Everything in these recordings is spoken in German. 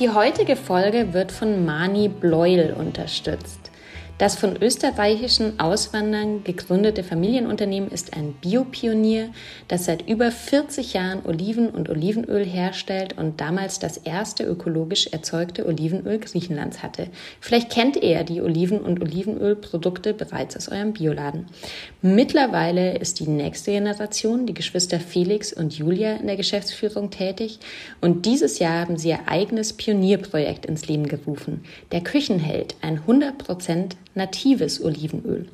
Die heutige Folge wird von Mani Bleuel unterstützt. Das von österreichischen Auswandern gegründete Familienunternehmen ist ein Biopionier, das seit über 40 Jahren Oliven und Olivenöl herstellt und damals das erste ökologisch erzeugte Olivenöl Griechenlands hatte. Vielleicht kennt ihr die Oliven- und Olivenölprodukte bereits aus eurem Bioladen. Mittlerweile ist die nächste Generation, die Geschwister Felix und Julia, in der Geschäftsführung tätig und dieses Jahr haben sie ihr eigenes Pionierprojekt ins Leben gerufen. Der Küchenheld, ein 100% natives Olivenöl.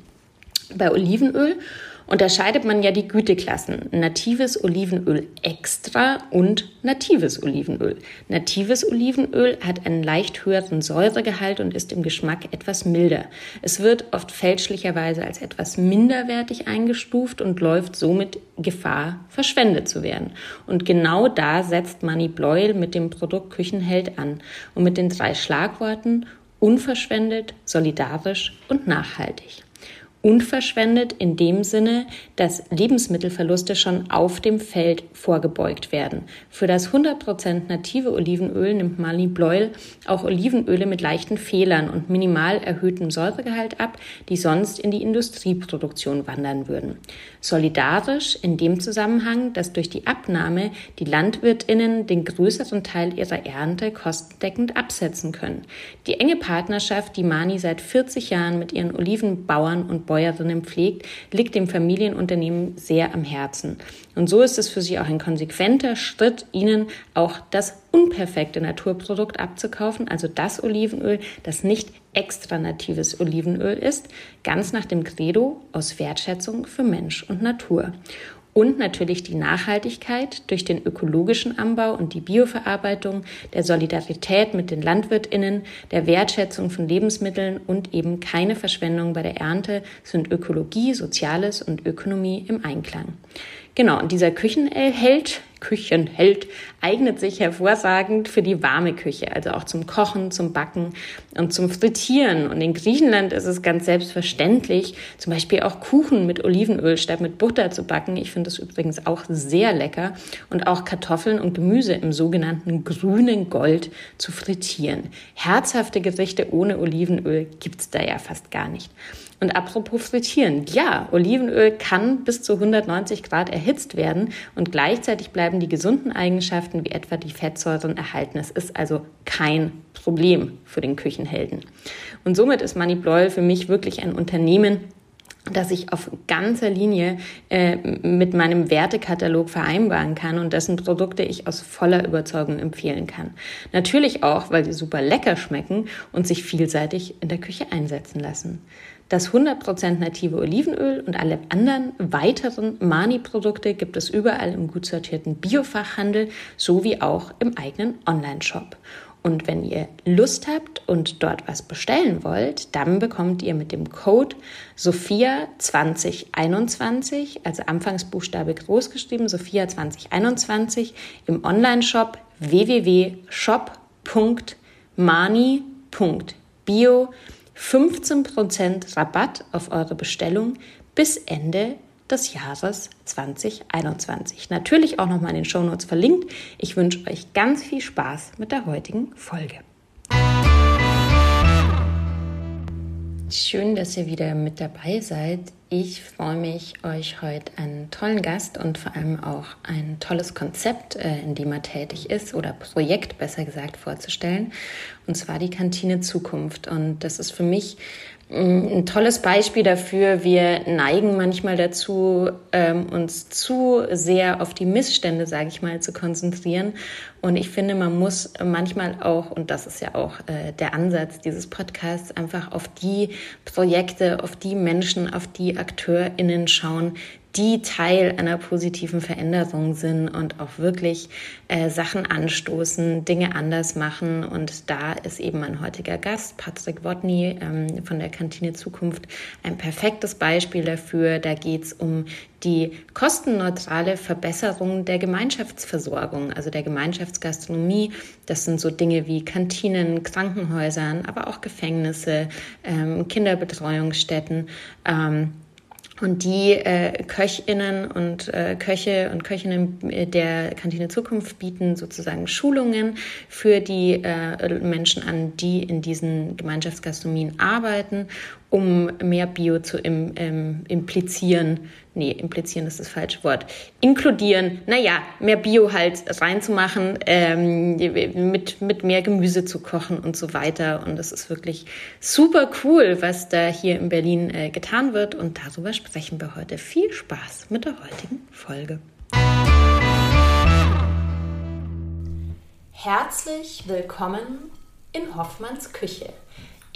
Bei Olivenöl unterscheidet man ja die Güteklassen natives Olivenöl extra und natives Olivenöl. Natives Olivenöl hat einen leicht höheren Säuregehalt und ist im Geschmack etwas milder. Es wird oft fälschlicherweise als etwas minderwertig eingestuft und läuft somit Gefahr, verschwendet zu werden. Und genau da setzt Manny Bleuel mit dem Produkt Küchenheld an und mit den drei Schlagworten unverschwendet, solidarisch und nachhaltig unverschwendet in dem Sinne, dass Lebensmittelverluste schon auf dem Feld vorgebeugt werden. Für das 100% native Olivenöl nimmt Mali Bleuel auch Olivenöle mit leichten Fehlern und minimal erhöhtem Säuregehalt ab, die sonst in die Industrieproduktion wandern würden. Solidarisch in dem Zusammenhang, dass durch die Abnahme die Landwirtinnen den größeren Teil ihrer Ernte kostendeckend absetzen können. Die enge Partnerschaft, die Mani seit 40 Jahren mit ihren Olivenbauern und Bäuerinnen pflegt, liegt dem Familienunternehmen sehr am Herzen. Und so ist es für sie auch ein konsequenter Schritt, ihnen auch das unperfekte Naturprodukt abzukaufen, also das Olivenöl, das nicht extra natives Olivenöl ist, ganz nach dem Credo aus Wertschätzung für Mensch und Natur und natürlich die Nachhaltigkeit durch den ökologischen Anbau und die Bioverarbeitung, der Solidarität mit den Landwirtinnen, der Wertschätzung von Lebensmitteln und eben keine Verschwendung bei der Ernte sind Ökologie, Soziales und Ökonomie im Einklang. Genau, und dieser Küchenheld, Küchenheld eignet sich hervorragend für die warme Küche, also auch zum Kochen, zum Backen und zum Frittieren. Und in Griechenland ist es ganz selbstverständlich, zum Beispiel auch Kuchen mit Olivenöl statt mit Butter zu backen. Ich finde das übrigens auch sehr lecker. Und auch Kartoffeln und Gemüse im sogenannten grünen Gold zu frittieren. Herzhafte Gerichte ohne Olivenöl gibt's da ja fast gar nicht. Und apropos frittieren, ja, Olivenöl kann bis zu 190 Grad erhitzt werden und gleichzeitig bleiben die gesunden Eigenschaften wie etwa die Fettsäuren erhalten. Es ist also kein Problem für den Küchenhelden. Und somit ist Money Bloil für mich wirklich ein Unternehmen, das ich auf ganzer Linie äh, mit meinem Wertekatalog vereinbaren kann und dessen Produkte ich aus voller Überzeugung empfehlen kann. Natürlich auch, weil sie super lecker schmecken und sich vielseitig in der Küche einsetzen lassen. Das 100% native Olivenöl und alle anderen weiteren Mani-Produkte gibt es überall im gut sortierten Biofachhandel sowie auch im eigenen Online-Shop. Und wenn ihr Lust habt und dort was bestellen wollt, dann bekommt ihr mit dem Code Sophia 2021, also Anfangsbuchstabe groß geschrieben, Sophia 2021 im Online-Shop www.shop.mani.bio 15% Rabatt auf eure Bestellung bis Ende des Jahres 2021. Natürlich auch nochmal in den Shownotes verlinkt. Ich wünsche euch ganz viel Spaß mit der heutigen Folge. Schön, dass ihr wieder mit dabei seid. Ich freue mich, euch heute einen tollen Gast und vor allem auch ein tolles Konzept, äh, in dem er tätig ist, oder Projekt besser gesagt, vorzustellen. Und zwar die Kantine Zukunft. Und das ist für mich ein tolles Beispiel dafür. Wir neigen manchmal dazu, ähm, uns zu sehr auf die Missstände, sage ich mal, zu konzentrieren. Und ich finde, man muss manchmal auch, und das ist ja auch äh, der Ansatz dieses Podcasts, einfach auf die Projekte, auf die Menschen, auf die AkteurInnen schauen, die Teil einer positiven Veränderung sind und auch wirklich äh, Sachen anstoßen, Dinge anders machen. Und da ist eben mein heutiger Gast, Patrick Wodny ähm, von der Kantine Zukunft, ein perfektes Beispiel dafür. Da geht es um die kostenneutrale Verbesserung der Gemeinschaftsversorgung, also der Gemeinschaftsgastronomie. Das sind so Dinge wie Kantinen, Krankenhäusern, aber auch Gefängnisse, ähm, Kinderbetreuungsstätten. Ähm, und die äh, Köchinnen und äh, Köche und Köchinnen der Kantine Zukunft bieten sozusagen Schulungen für die äh, Menschen an, die in diesen Gemeinschaftsgastronomien arbeiten um mehr Bio zu im, ähm, implizieren. Nee, implizieren ist das falsche Wort. Inkludieren, naja, mehr Bio halt reinzumachen, ähm, mit, mit mehr Gemüse zu kochen und so weiter. Und das ist wirklich super cool, was da hier in Berlin äh, getan wird. Und darüber sprechen wir heute. Viel Spaß mit der heutigen Folge. Herzlich willkommen in Hoffmanns Küche.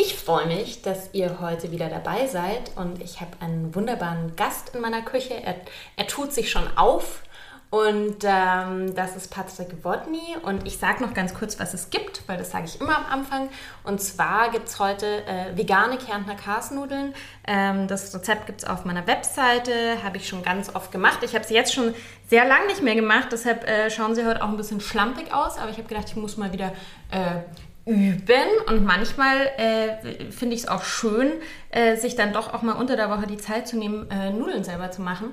Ich freue mich, dass ihr heute wieder dabei seid und ich habe einen wunderbaren Gast in meiner Küche. Er, er tut sich schon auf und ähm, das ist Patrick Wodny und ich sage noch ganz kurz, was es gibt, weil das sage ich immer am Anfang. Und zwar gibt es heute äh, vegane Kärntner Kasnudeln. Ähm, das Rezept gibt es auf meiner Webseite, habe ich schon ganz oft gemacht. Ich habe sie jetzt schon sehr lange nicht mehr gemacht, deshalb äh, schauen sie heute auch ein bisschen schlampig aus, aber ich habe gedacht, ich muss mal wieder äh, üben und manchmal äh, finde ich es auch schön, äh, sich dann doch auch mal unter der Woche die Zeit zu nehmen, äh, Nudeln selber zu machen.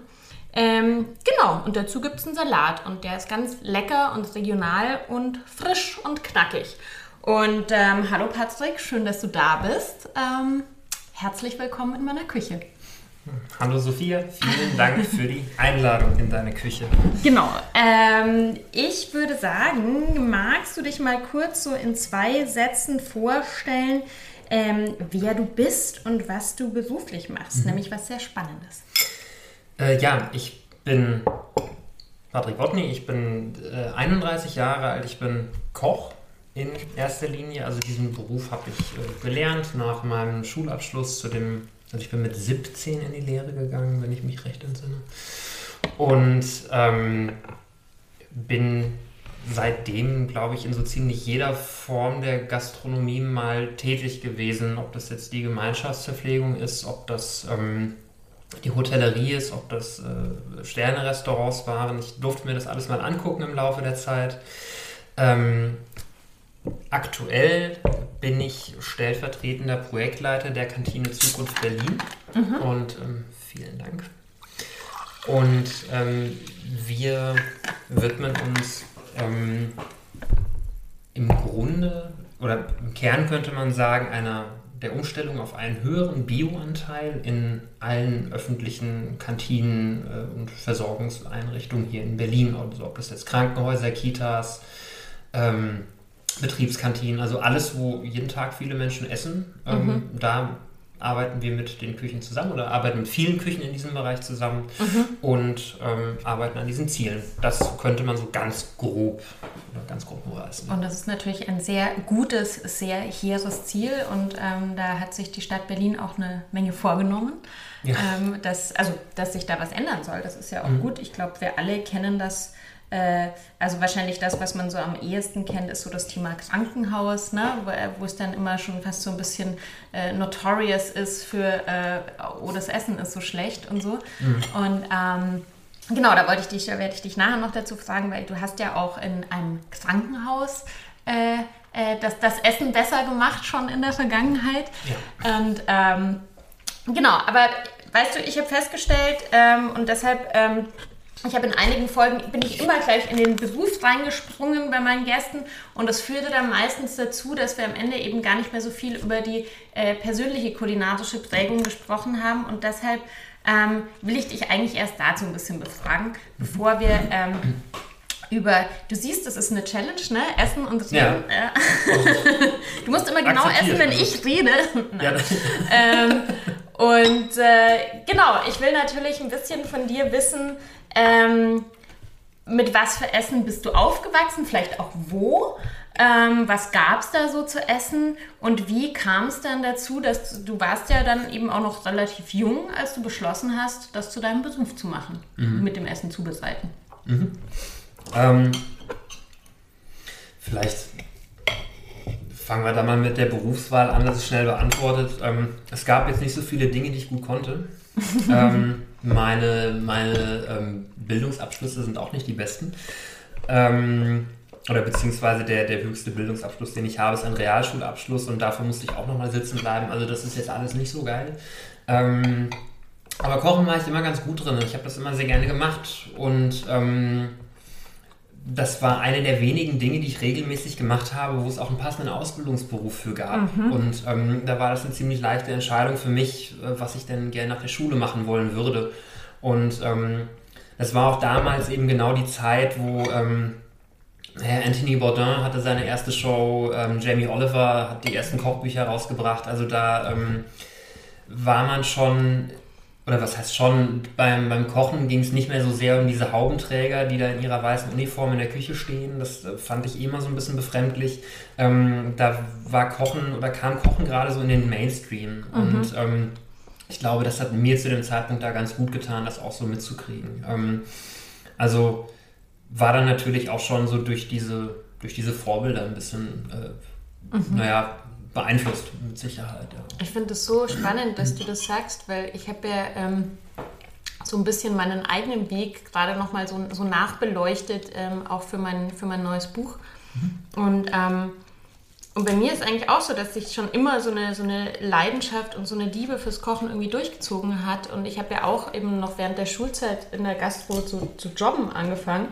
Ähm, genau, und dazu gibt es einen Salat und der ist ganz lecker und regional und frisch und knackig. Und ähm, hallo Patrick, schön, dass du da bist. Ähm, herzlich willkommen in meiner Küche. Hallo Sophia, vielen Dank für die Einladung in deine Küche. Genau. Ähm, ich würde sagen, magst du dich mal kurz so in zwei Sätzen vorstellen, ähm, wer du bist und was du beruflich machst, mhm. nämlich was sehr Spannendes. Äh, ja, ich bin Patrick Wotny, ich bin äh, 31 Jahre alt, ich bin Koch in erster Linie. Also diesen Beruf habe ich äh, gelernt nach meinem Schulabschluss zu dem also ich bin mit 17 in die Lehre gegangen, wenn ich mich recht entsinne. Und ähm, bin seitdem, glaube ich, in so ziemlich jeder Form der Gastronomie mal tätig gewesen. Ob das jetzt die Gemeinschaftsverpflegung ist, ob das ähm, die Hotellerie ist, ob das äh, Sterne-Restaurants waren. Ich durfte mir das alles mal angucken im Laufe der Zeit. Ähm, Aktuell bin ich stellvertretender Projektleiter der Kantine Zukunft Berlin mhm. und ähm, vielen Dank. Und ähm, wir widmen uns ähm, im Grunde oder im Kern könnte man sagen einer der Umstellung auf einen höheren Bioanteil in allen öffentlichen Kantinen äh, und Versorgungseinrichtungen hier in Berlin, also ob das jetzt Krankenhäuser, Kitas, ähm, Betriebskantinen, also alles, wo jeden Tag viele Menschen essen. Ähm, mhm. da arbeiten wir mit den Küchen zusammen oder arbeiten mit vielen Küchen in diesem Bereich zusammen mhm. und ähm, arbeiten an diesen Zielen. Das könnte man so ganz grob oder ganz grob umreißen. Und das ist natürlich ein sehr gutes, sehr hehres Ziel und ähm, da hat sich die Stadt Berlin auch eine Menge vorgenommen. Ja. Ähm, dass, also, dass sich da was ändern soll. Das ist ja auch mhm. gut. Ich glaube, wir alle kennen das äh, also wahrscheinlich das, was man so am ehesten kennt, ist so das Thema Krankenhaus, ne? wo, äh, es dann immer schon fast so ein bisschen äh, notorious ist für, äh, oh, das Essen ist so schlecht und so. Mhm. Und ähm, genau, da wollte ich dich, werde ich dich nachher noch dazu fragen, weil du hast ja auch in einem Krankenhaus äh, äh, das, das Essen besser gemacht schon in der Vergangenheit. Ja. Und ähm, genau, aber weißt du, ich habe festgestellt ähm, und deshalb ähm, ich habe in einigen Folgen, bin ich immer gleich in den Beruf reingesprungen bei meinen Gästen und das führte dann meistens dazu, dass wir am Ende eben gar nicht mehr so viel über die äh, persönliche kulinarische Prägung gesprochen haben und deshalb ähm, will ich dich eigentlich erst dazu ein bisschen befragen, bevor wir ähm, über, du siehst, das ist eine Challenge, ne? Essen und Reden. Ja. du musst immer genau essen, wenn ich rede. Ja. ähm, und äh, genau, ich will natürlich ein bisschen von dir wissen, ähm, mit was für Essen bist du aufgewachsen, vielleicht auch wo. Ähm, was gab es da so zu essen und wie kam es dann dazu, dass du, du warst ja dann eben auch noch relativ jung, als du beschlossen hast, das zu deinem Beruf zu machen, mhm. mit dem Essen zubereiten? Mhm. Ähm, vielleicht fangen wir da mal mit der Berufswahl an, das ist schnell beantwortet. Ähm, es gab jetzt nicht so viele Dinge, die ich gut konnte. ähm, meine meine ähm, Bildungsabschlüsse sind auch nicht die besten. Ähm, oder beziehungsweise der, der höchste Bildungsabschluss, den ich habe, ist ein Realschulabschluss und dafür musste ich auch nochmal sitzen bleiben. Also das ist jetzt alles nicht so geil. Ähm, aber Kochen war ich immer ganz gut drin. Ich habe das immer sehr gerne gemacht und ähm, das war eine der wenigen Dinge, die ich regelmäßig gemacht habe, wo es auch einen passenden Ausbildungsberuf für gab. Mhm. Und ähm, da war das eine ziemlich leichte Entscheidung für mich, äh, was ich denn gerne nach der Schule machen wollen würde. Und ähm, das war auch damals eben genau die Zeit, wo ähm, Herr Anthony Bourdain hatte seine erste Show, ähm, Jamie Oliver hat die ersten Kochbücher rausgebracht. Also da ähm, war man schon, oder was heißt schon, beim, beim Kochen ging es nicht mehr so sehr um diese Haubenträger, die da in ihrer weißen Uniform in der Küche stehen. Das äh, fand ich immer so ein bisschen befremdlich. Ähm, da war Kochen oder kam Kochen gerade so in den Mainstream. Mhm. Und ähm, ich glaube, das hat mir zu dem Zeitpunkt da ganz gut getan, das auch so mitzukriegen. Ähm, also war dann natürlich auch schon so durch diese, durch diese Vorbilder ein bisschen, äh, mhm. naja, beeinflusst mit Sicherheit. Ja. Ich finde es so spannend, dass du das sagst, weil ich habe ja ähm, so ein bisschen meinen eigenen Weg gerade nochmal so, so nachbeleuchtet, ähm, auch für mein, für mein neues Buch. Mhm. Und, ähm, und bei mir ist eigentlich auch so, dass sich schon immer so eine, so eine Leidenschaft und so eine Liebe fürs Kochen irgendwie durchgezogen hat. Und ich habe ja auch eben noch während der Schulzeit in der Gastro zu, zu jobben angefangen.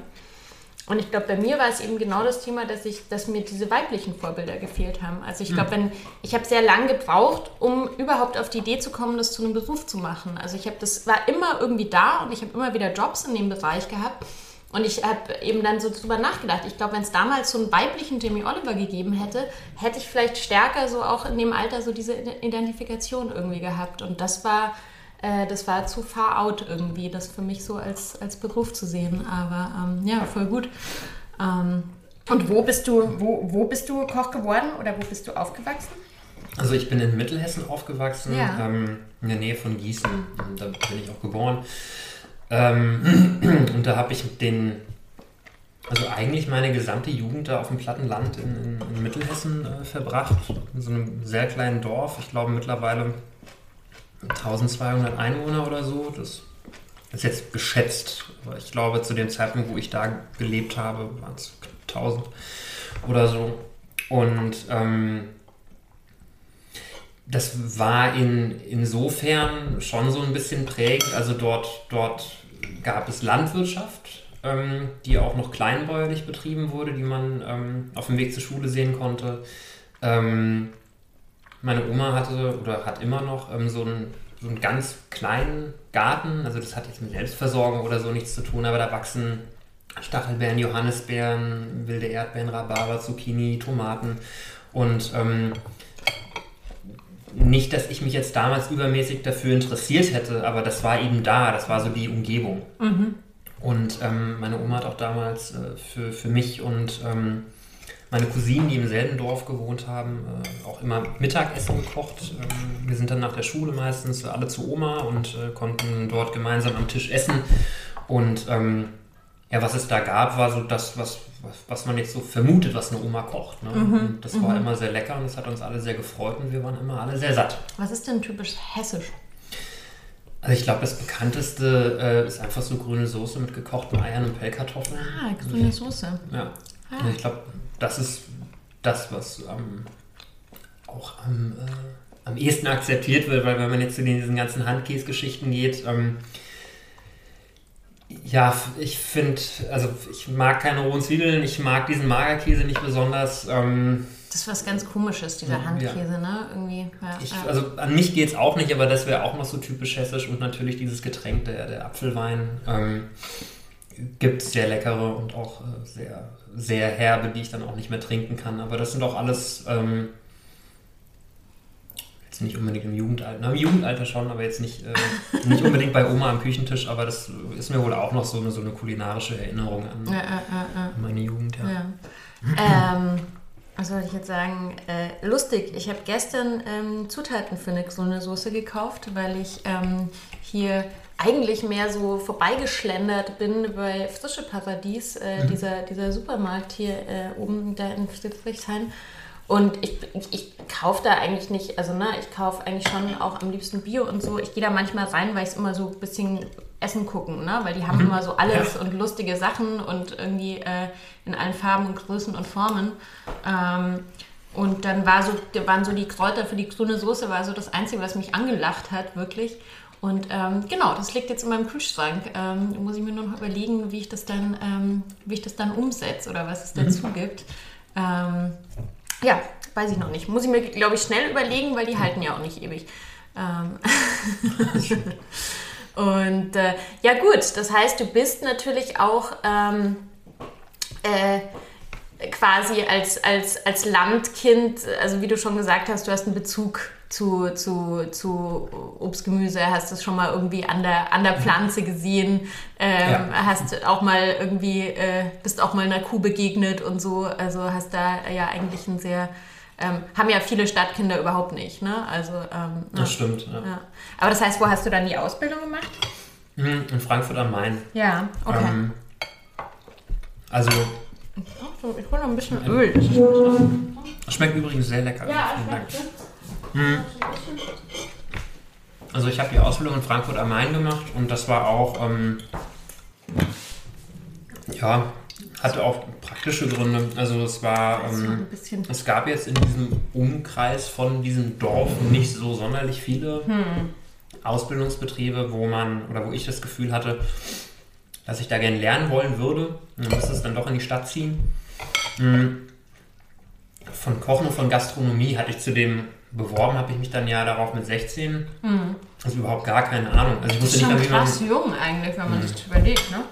Und ich glaube, bei mir war es eben genau das Thema, dass ich, dass mir diese weiblichen Vorbilder gefehlt haben. Also ich glaube, wenn ich habe sehr lange gebraucht, um überhaupt auf die Idee zu kommen, das zu einem Beruf zu machen. Also ich habe das war immer irgendwie da und ich habe immer wieder Jobs in dem Bereich gehabt. Und ich habe eben dann so drüber nachgedacht. Ich glaube, wenn es damals so einen weiblichen Jamie Oliver gegeben hätte, hätte ich vielleicht stärker so auch in dem Alter so diese Identifikation irgendwie gehabt. Und das war äh, das war zu far out irgendwie, das für mich so als, als Beruf zu sehen. Aber ähm, ja, voll gut. Ähm, und wo bist du, wo, wo bist du Koch geworden oder wo bist du aufgewachsen? Also ich bin in Mittelhessen aufgewachsen, ja. ähm, in der Nähe von Gießen. Da bin ich auch geboren. Ähm, und da habe ich den, also eigentlich meine gesamte Jugend da auf dem Plattenland in, in, in Mittelhessen äh, verbracht. In so einem sehr kleinen Dorf. Ich glaube mittlerweile 1200 Einwohner oder so. Das ist jetzt geschätzt. Aber ich glaube, zu dem Zeitpunkt, wo ich da gelebt habe, waren es 1000 oder so. Und ähm, das war in, insofern schon so ein bisschen prägend. Also dort, dort gab es Landwirtschaft, ähm, die auch noch kleinbäuerlich betrieben wurde, die man ähm, auf dem Weg zur Schule sehen konnte. Ähm, meine Oma hatte oder hat immer noch ähm, so, einen, so einen ganz kleinen Garten. Also das hat jetzt mit Selbstversorgung oder so nichts zu tun, aber da wachsen Stachelbeeren, Johannisbeeren, wilde Erdbeeren, Rhabarber, Zucchini, Tomaten. Und ähm, nicht, dass ich mich jetzt damals übermäßig dafür interessiert hätte, aber das war eben da, das war so die Umgebung. Mhm. Und ähm, meine Oma hat auch damals äh, für, für mich und ähm, meine Cousinen, die im selben Dorf gewohnt haben, äh, auch immer Mittagessen gekocht. Ähm, wir sind dann nach der Schule meistens alle zu Oma und äh, konnten dort gemeinsam am Tisch essen. Und ähm, ja, was es da gab, war so das, was, was, man jetzt so vermutet, was eine Oma kocht. Ne? Mhm. das war mhm. immer sehr lecker und das hat uns alle sehr gefreut und wir waren immer alle sehr satt. Was ist denn typisch hessisch? Also ich glaube, das bekannteste äh, ist einfach so grüne Soße mit gekochten Eiern und Pellkartoffeln. Ah, grüne Soße. Ja. Ah. Also ich glaube, das ist das, was ähm, auch am, äh, am ehesten akzeptiert wird, weil wenn man jetzt zu diesen ganzen Handkäse-Geschichten geht, ähm, ja, ich finde, also ich mag keine rohen Zwiebeln, ich mag diesen Magerkäse nicht besonders. Ähm, das ist was ganz komisches, dieser Handkäse, ja. ne? Irgendwie. Ja, ich, also an mich geht es auch nicht, aber das wäre auch noch so typisch hessisch und natürlich dieses Getränk, der, der Apfelwein. Ähm, gibt es sehr leckere und auch äh, sehr, sehr herbe, die ich dann auch nicht mehr trinken kann. Aber das sind auch alles, ähm, jetzt nicht unbedingt im Jugendalter, na, im Jugendalter schon, aber jetzt nicht, äh, nicht unbedingt bei Oma am Küchentisch, aber das ist mir wohl auch noch so eine, so eine kulinarische Erinnerung an, ja, äh, meine Jugend. Ja. Ähm, was soll ich jetzt sagen? Äh, lustig. Ich habe gestern ähm, Zutaten für eine, so eine Soße gekauft, weil ich ähm, hier eigentlich mehr so vorbeigeschlendert bin bei Frische Paradies, äh, mhm. dieser, dieser Supermarkt hier äh, oben da in Friedrichshain. Und ich, ich, ich kaufe da eigentlich nicht, also ne, ich kaufe eigentlich schon auch am liebsten Bio und so. Ich gehe da manchmal rein, weil ich es immer so ein bisschen Essen gucken, ne? weil die haben mhm. immer so alles ja. und lustige Sachen und irgendwie äh, in allen Farben und Größen und Formen. Ähm, und dann war so, waren so die Kräuter für die grüne Soße, war so das Einzige, was mich angelacht hat, wirklich. Und ähm, genau, das liegt jetzt in meinem Kühlschrank. Ähm, muss ich mir nur noch überlegen, wie ich das dann, ähm, wie ich das dann umsetze oder was es dazu mhm. gibt. Ähm, ja, weiß ich noch nicht. Muss ich mir, glaube ich, schnell überlegen, weil die halten ja auch nicht ewig. Ähm, und äh, ja gut, das heißt, du bist natürlich auch ähm, äh, quasi als, als, als Landkind, also wie du schon gesagt hast, du hast einen Bezug zu, zu, zu Obst, Gemüse, hast es schon mal irgendwie an der, an der Pflanze gesehen, ähm, ja. hast auch mal irgendwie, äh, bist auch mal einer Kuh begegnet und so, also hast da ja eigentlich ein sehr, ähm, haben ja viele Stadtkinder überhaupt nicht, ne? Also, ähm, das ja. stimmt, ja. ja. Aber das heißt, wo hast du dann die Ausbildung gemacht? Hm, in Frankfurt am Main. Ja, okay. Ähm, Ich hole noch ein bisschen Öl. Das schmeckt übrigens sehr lecker. Ja, Vielen Dank. Hm. Also ich habe die Ausbildung in Frankfurt am Main gemacht und das war auch, ähm, ja, hatte auch praktische Gründe. Also es war, ähm, es gab jetzt in diesem Umkreis von diesem Dorf nicht so sonderlich viele hm. Ausbildungsbetriebe, wo man oder wo ich das Gefühl hatte, dass ich da gerne lernen wollen würde. Man musste es dann doch in die Stadt ziehen. Von Kochen und von Gastronomie hatte ich zu dem beworben habe ich mich dann ja darauf mit 16. Mhm. Also überhaupt gar keine Ahnung. Also ich wusste das ist nicht, schon krass man, jung eigentlich, wenn man mhm. sich überlegt, ne?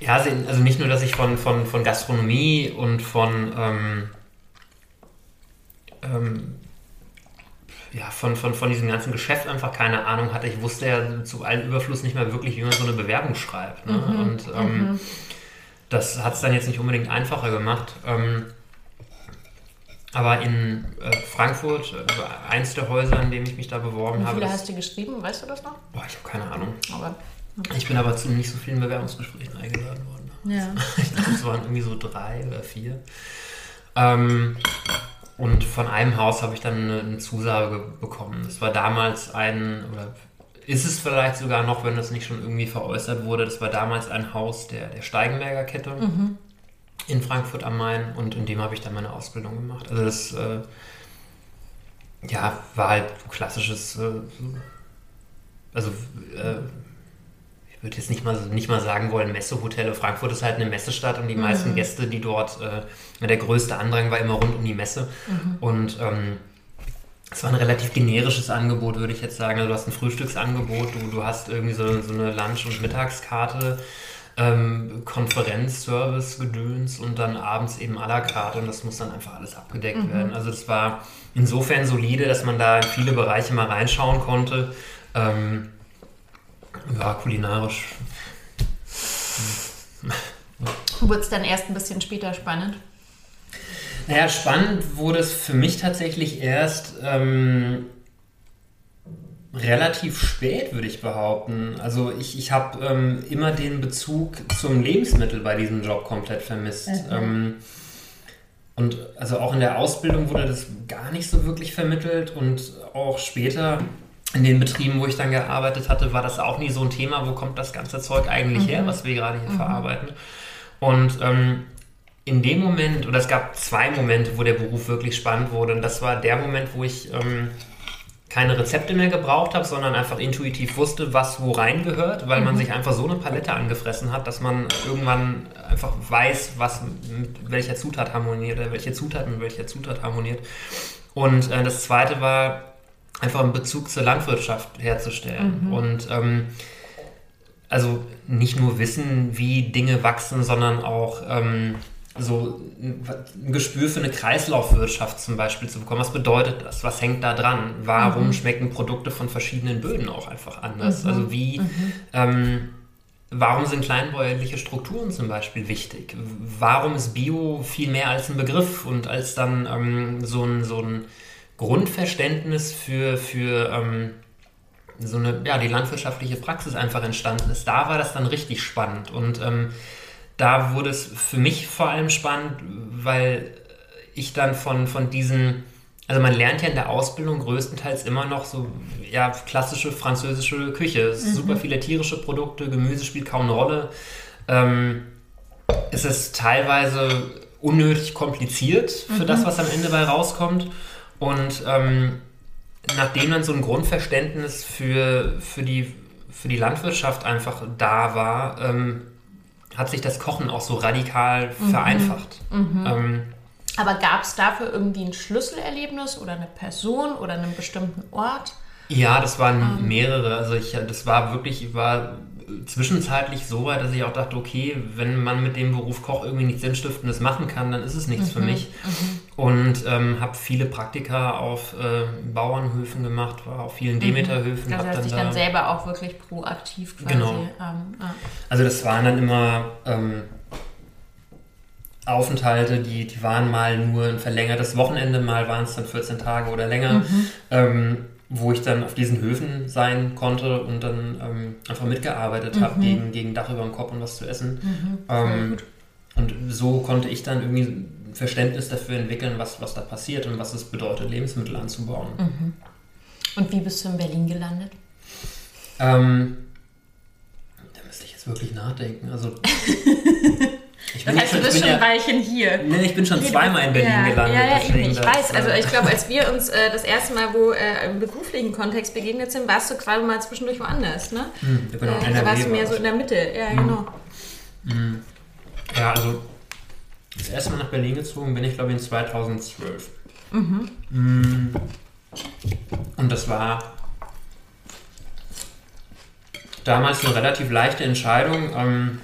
Ja, also nicht nur, dass ich von, von, von Gastronomie und von, ähm, ähm, ja, von, von, von diesem ganzen Geschäft einfach keine Ahnung hatte. Ich wusste ja zu allem Überfluss nicht mehr wirklich, wie man so eine Bewerbung schreibt. Ne? Mhm. Und ähm, mhm. Das hat es dann jetzt nicht unbedingt einfacher gemacht. Ähm, aber in äh, Frankfurt, äh, eins der Häuser, in dem ich mich da beworben habe. Wie viele hast du geschrieben? Weißt du das noch? Boah, ich habe keine Ahnung. Aber, okay. Ich bin aber zu nicht so vielen Bewerbungsgesprächen eingeladen worden. Ja. ich glaube, es waren irgendwie so drei oder vier. Ähm, und von einem Haus habe ich dann eine, eine Zusage bekommen. Das war damals ein, oder ist es vielleicht sogar noch, wenn das nicht schon irgendwie veräußert wurde, das war damals ein Haus der, der Steigenberger Kette. Mhm in Frankfurt am Main und in dem habe ich dann meine Ausbildung gemacht. Also das äh, ja, war halt klassisches, äh, also äh, ich würde jetzt nicht mal, nicht mal sagen wollen, Messehotel. Frankfurt ist halt eine Messestadt und die mhm. meisten Gäste, die dort, äh, der größte Andrang war immer rund um die Messe. Mhm. Und ähm, es war ein relativ generisches Angebot, würde ich jetzt sagen. Also du hast ein Frühstücksangebot, du, du hast irgendwie so, so eine Lunch- und Mittagskarte ähm, Konferenz, Service, Gedöns und dann abends eben à la carte und das muss dann einfach alles abgedeckt mhm. werden. Also es war insofern solide, dass man da in viele Bereiche mal reinschauen konnte. Ähm, ja, kulinarisch. Wurde es dann erst ein bisschen später spannend? Naja, spannend wurde es für mich tatsächlich erst ähm, relativ spät, würde ich behaupten. Also ich, ich habe ähm, immer den Bezug zum Lebensmittel bei diesem Job komplett vermisst. Mhm. Ähm, und also auch in der Ausbildung wurde das gar nicht so wirklich vermittelt und auch später in den Betrieben, wo ich dann gearbeitet hatte, war das auch nie so ein Thema, wo kommt das ganze Zeug eigentlich mhm. her, was wir gerade hier mhm. verarbeiten. Und ähm, in dem Moment, oder es gab zwei Momente, wo der Beruf wirklich spannend wurde. Und das war der Moment, wo ich ähm, keine Rezepte mehr gebraucht habe, sondern einfach intuitiv wusste, was wo reingehört, weil mhm. man sich einfach so eine Palette angefressen hat, dass man irgendwann einfach weiß, was mit welcher Zutat harmoniert oder welche Zutat mit welcher Zutat harmoniert. Und äh, das zweite war einfach einen Bezug zur Landwirtschaft herzustellen. Mhm. Und ähm, also nicht nur wissen, wie Dinge wachsen, sondern auch ähm, so ein Gespür für eine Kreislaufwirtschaft zum Beispiel zu bekommen. Was bedeutet das? Was hängt da dran? Warum mhm. schmecken Produkte von verschiedenen Böden auch einfach anders? Mhm. Also wie, mhm. ähm, warum sind kleinbäuerliche Strukturen zum Beispiel wichtig? Warum ist Bio viel mehr als ein Begriff und als dann ähm, so, ein, so ein Grundverständnis für, für ähm, so eine, ja, die landwirtschaftliche Praxis einfach entstanden ist? Da war das dann richtig spannend und ähm, da wurde es für mich vor allem spannend, weil ich dann von, von diesen also man lernt ja in der Ausbildung größtenteils immer noch so ja, klassische französische Küche. Mhm. Super viele tierische Produkte, Gemüse spielt kaum eine Rolle. Ähm, es ist teilweise unnötig kompliziert für mhm. das, was am Ende bei rauskommt. Und ähm, nachdem dann so ein Grundverständnis für, für, die, für die Landwirtschaft einfach da war, ähm, hat sich das Kochen auch so radikal mhm. vereinfacht. Mhm. Ähm, aber gab es dafür irgendwie ein Schlüsselerlebnis oder eine Person oder einen bestimmten Ort? Ja, das waren ähm. mehrere. Also ich, das war wirklich, ich war zwischenzeitlich so weit, dass ich auch dachte, okay, wenn man mit dem Beruf Koch irgendwie nichts Sinnstiftendes machen kann, dann ist es nichts mhm, für mich. Mhm. Und ähm, habe viele Praktika auf äh, Bauernhöfen gemacht, war auf vielen mhm. Demeterhöfen. Also hast dich dann, dann selber auch wirklich proaktiv quasi. Genau. Ähm, ah. Also das waren dann immer ähm, Aufenthalte, die, die waren mal nur ein verlängertes Wochenende, mal waren es dann 14 Tage oder länger, mhm. Wo ich dann auf diesen Höfen sein konnte und dann ähm, einfach mitgearbeitet mhm. habe, gegen, gegen Dach über dem Kopf und was zu essen. Mhm. Ähm, und so konnte ich dann irgendwie ein Verständnis dafür entwickeln, was, was da passiert und was es bedeutet, Lebensmittel anzubauen. Mhm. Und wie bist du in Berlin gelandet? Ähm, da müsste ich jetzt wirklich nachdenken. Also Ich das heißt, schon, du bist schon ein ja, Weilchen hier. Nee, ich bin schon zweimal in Berlin ja, gelandet. Ja, ja, eben. Ich weiß. Also ich glaube, als wir uns äh, das erste Mal wo äh, im beruflichen Kontext begegnet sind, warst du gerade mal zwischendurch woanders, ne? Hm, genau. Äh, da warst du mehr so in der Mitte. Ja, hm. genau. Hm. Ja, also das erste Mal nach Berlin gezogen bin ich, glaube ich, in 2012. Mhm. Hm. Und das war damals eine relativ leichte Entscheidung. Ähm,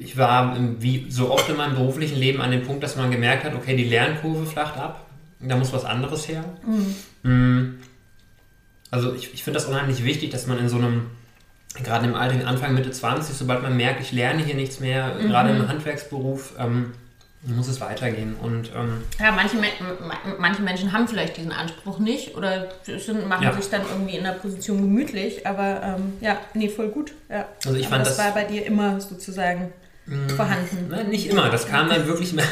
ich war wie so oft in meinem beruflichen Leben an dem Punkt, dass man gemerkt hat, okay, die Lernkurve flacht ab, da muss was anderes her. Mhm. Mm. Also ich, ich finde das unheimlich wichtig, dass man in so einem, gerade im Alter, Anfang, Mitte 20, sobald man merkt, ich lerne hier nichts mehr, mhm. gerade im Handwerksberuf, ähm, muss es weitergehen. Und, ähm, ja, manche, manche Menschen haben vielleicht diesen Anspruch nicht oder sind, machen ja. sich dann irgendwie in der Position gemütlich, aber ähm, ja, nee, voll gut. Ja. Also ich fand das, das war bei dir immer sozusagen vorhanden. Nein, nicht immer. Das kam dann wirklich mehr.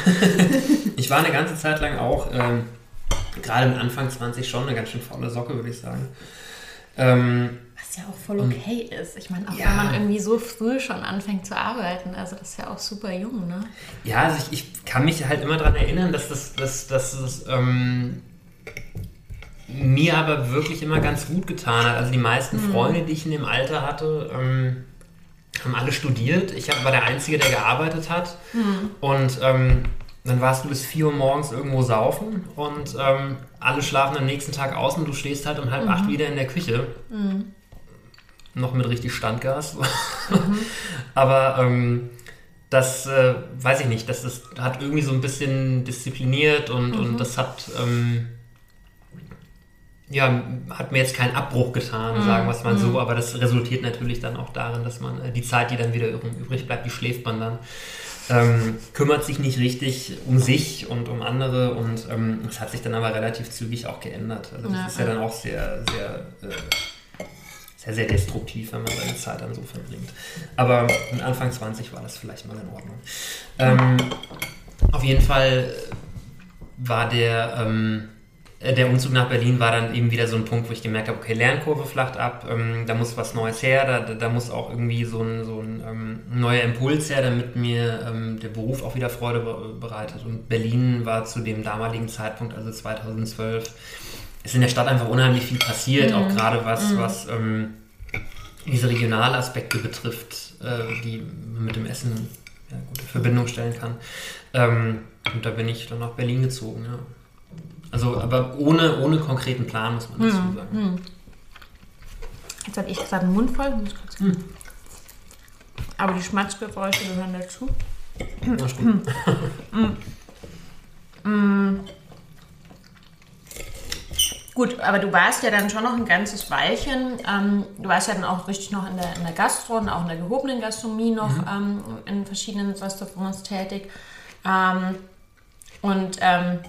ich war eine ganze Zeit lang auch, ähm, gerade am Anfang 20 schon eine ganz schön faule Socke, würde ich sagen. Ähm, was ja auch voll okay ist. Ich meine, auch ja. wenn man irgendwie so früh schon anfängt zu arbeiten, also das ist ja auch super jung, ne? Ja, also ich, ich kann mich halt immer daran erinnern, dass das, dass, dass das ähm, mir aber wirklich immer ganz gut getan hat. Also die meisten mhm. Freunde, die ich in dem Alter hatte, ähm, haben alle studiert. Ich war der Einzige, der gearbeitet hat. Mhm. Und ähm, dann warst du bis 4 Uhr morgens irgendwo saufen und ähm, alle schlafen am nächsten Tag aus und du stehst halt um halb mhm. acht wieder in der Küche. Mhm noch mit richtig Standgas. Mhm. Aber ähm, das äh, weiß ich nicht, das, das hat irgendwie so ein bisschen diszipliniert und, mhm. und das hat, ähm, ja, hat mir jetzt keinen Abbruch getan, mhm. sagen wir es mal so, mhm. aber das resultiert natürlich dann auch darin, dass man äh, die Zeit, die dann wieder übrig bleibt, die schläft man dann. Ähm, kümmert sich nicht richtig um sich und um andere und ähm, es hat sich dann aber relativ zügig auch geändert. Also das ja, ist ja dann auch sehr, sehr äh, sehr, sehr destruktiv, wenn man seine Zeit dann so verbringt. Aber Anfang 20 war das vielleicht mal in Ordnung. Ähm, auf jeden Fall war der, ähm, äh, der Umzug nach Berlin war dann eben wieder so ein Punkt, wo ich gemerkt habe, okay, Lernkurve flacht ab, ähm, da muss was Neues her, da, da muss auch irgendwie so ein, so ein ähm, neuer Impuls her, damit mir ähm, der Beruf auch wieder Freude bereitet. Und Berlin war zu dem damaligen Zeitpunkt, also 2012, ist in der Stadt einfach unheimlich viel passiert, mhm. auch gerade was, mhm. was ähm, diese Regionalaspekte betrifft, äh, die man mit dem Essen ja, gute Verbindung stellen kann. Ähm, und da bin ich dann nach Berlin gezogen, ja. Also, aber ohne, ohne konkreten Plan, muss man dazu mhm. sagen. Mhm. Jetzt habe ich gerade den Mund voll. Mhm. Aber die Schmatzgeräusche gehören dazu. Na, stimmt. Gut, aber du warst ja dann schon noch ein ganzes Weilchen. Ähm, du warst ja dann auch richtig noch in der, in der Gastro und auch in der gehobenen Gastronomie noch mhm. ähm, in verschiedenen Restaurants tätig. Ähm, und ähm,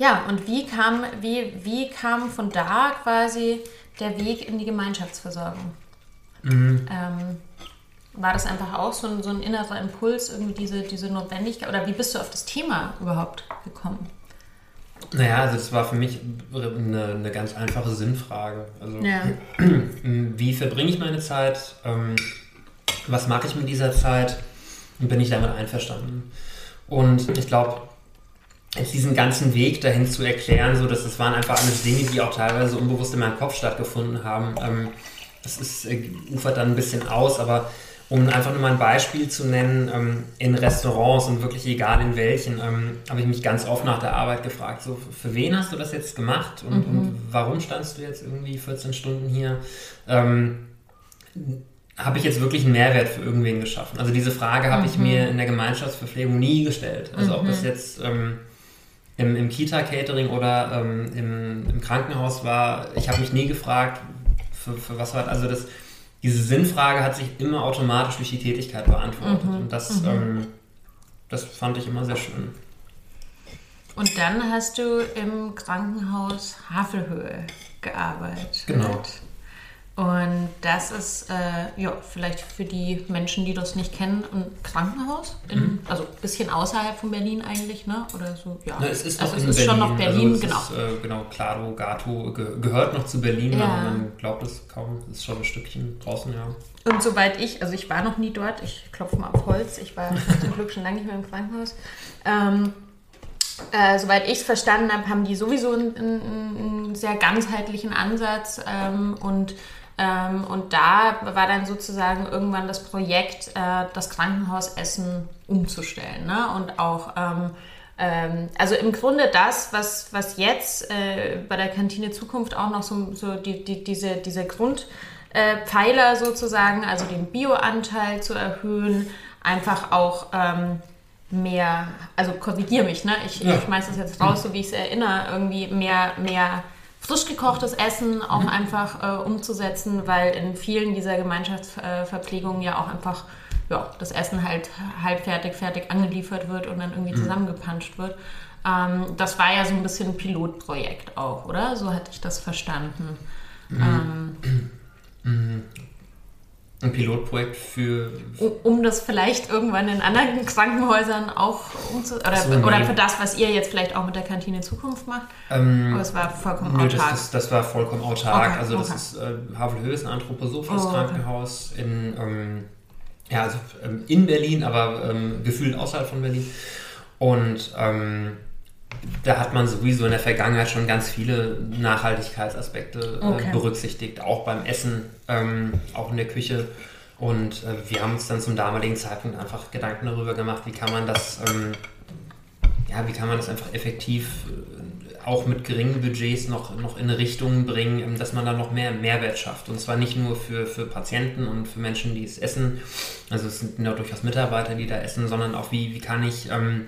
ja, und wie kam, wie, wie kam von da quasi der Weg in die Gemeinschaftsversorgung? Mhm. Ähm, war das einfach auch so ein, so ein innerer Impuls, irgendwie diese, diese Notwendigkeit? Oder wie bist du auf das Thema überhaupt gekommen? Naja, also das war für mich eine, eine ganz einfache Sinnfrage. Also ja. wie verbringe ich meine Zeit? Ähm, was mache ich mit dieser Zeit? Und bin ich damit einverstanden? Und ich glaube, jetzt diesen ganzen Weg dahin zu erklären, so dass das waren einfach alles Dinge, die auch teilweise unbewusst in meinem Kopf stattgefunden haben. Ähm, das ist, äh, ufert dann ein bisschen aus, aber um einfach nur mal ein Beispiel zu nennen, ähm, in Restaurants und wirklich egal in welchen, ähm, habe ich mich ganz oft nach der Arbeit gefragt, so für wen hast du das jetzt gemacht und, mhm. und warum standst du jetzt irgendwie 14 Stunden hier? Ähm, habe ich jetzt wirklich einen Mehrwert für irgendwen geschaffen? Also diese Frage habe mhm. ich mir in der Gemeinschaftsverpflegung nie gestellt. Also mhm. ob das jetzt ähm, im, im Kita-Catering oder ähm, im, im, Krankenhaus war, ich habe mich nie gefragt, für, für was war also das diese Sinnfrage hat sich immer automatisch durch die Tätigkeit beantwortet. Mhm. Und das, mhm. ähm, das fand ich immer sehr schön. Und dann hast du im Krankenhaus Havelhöhe gearbeitet. Genau. Und das ist äh, ja vielleicht für die Menschen, die das nicht kennen, ein Krankenhaus. In, mhm. Also ein bisschen außerhalb von Berlin eigentlich, ne? Oder so, ja. Na, es ist, also es ist Berlin. schon noch Berlin, also genau. Ist, äh, genau, Claro, Gato ge gehört noch zu Berlin, ja. aber man glaubt es kaum. Es ist schon ein Stückchen draußen, ja. Und soweit ich, also ich war noch nie dort, ich klopfe mal auf Holz, ich war zum Glück schon lange nicht mehr im Krankenhaus. Ähm, äh, soweit ich es verstanden habe, haben die sowieso einen, einen, einen sehr ganzheitlichen Ansatz ähm, und ähm, und da war dann sozusagen irgendwann das Projekt, äh, das Krankenhausessen umzustellen. Ne? Und auch, ähm, ähm, also im Grunde das, was, was jetzt äh, bei der Kantine Zukunft auch noch so, so die, die, diese, diese Grundpfeiler äh, sozusagen, also den Bioanteil zu erhöhen, einfach auch ähm, mehr, also korrigiere mich, ne? ich, ja. ich schmeiß das jetzt raus, so wie ich es erinnere, irgendwie mehr, mehr frisch gekochtes Essen auch mhm. einfach äh, umzusetzen, weil in vielen dieser Gemeinschaftsverpflegungen ja auch einfach ja, das Essen halt halbfertig, fertig angeliefert wird und dann irgendwie mhm. zusammengepanscht wird. Ähm, das war ja so ein bisschen ein Pilotprojekt auch, oder? So hatte ich das verstanden. Mhm. Ähm. Ein Pilotprojekt für. Um das vielleicht irgendwann in anderen Krankenhäusern auch umzu oder, so, oder für das, was ihr jetzt vielleicht auch mit der Kantine Zukunft macht? Ähm, Oder es war vollkommen nö, autark? Das, das, das, war vollkommen autark. Okay, also, das okay. ist äh, Havelhöhe ist ein anthroposophisches oh, Krankenhaus okay. in, ähm, ja, also, ähm, in Berlin, aber ähm, gefühlt außerhalb von Berlin. Und ähm, da hat man sowieso in der Vergangenheit schon ganz viele Nachhaltigkeitsaspekte äh, okay. berücksichtigt, auch beim Essen, ähm, auch in der Küche. Und äh, wir haben uns dann zum damaligen Zeitpunkt einfach Gedanken darüber gemacht, wie kann man das, ähm, ja, wie kann man das einfach effektiv äh, auch mit geringen Budgets noch, noch in eine Richtung bringen, ähm, dass man da noch mehr Mehrwert schafft. Und zwar nicht nur für, für Patienten und für Menschen, die es essen, also es sind ja durchaus Mitarbeiter, die da essen, sondern auch wie, wie kann ich ähm,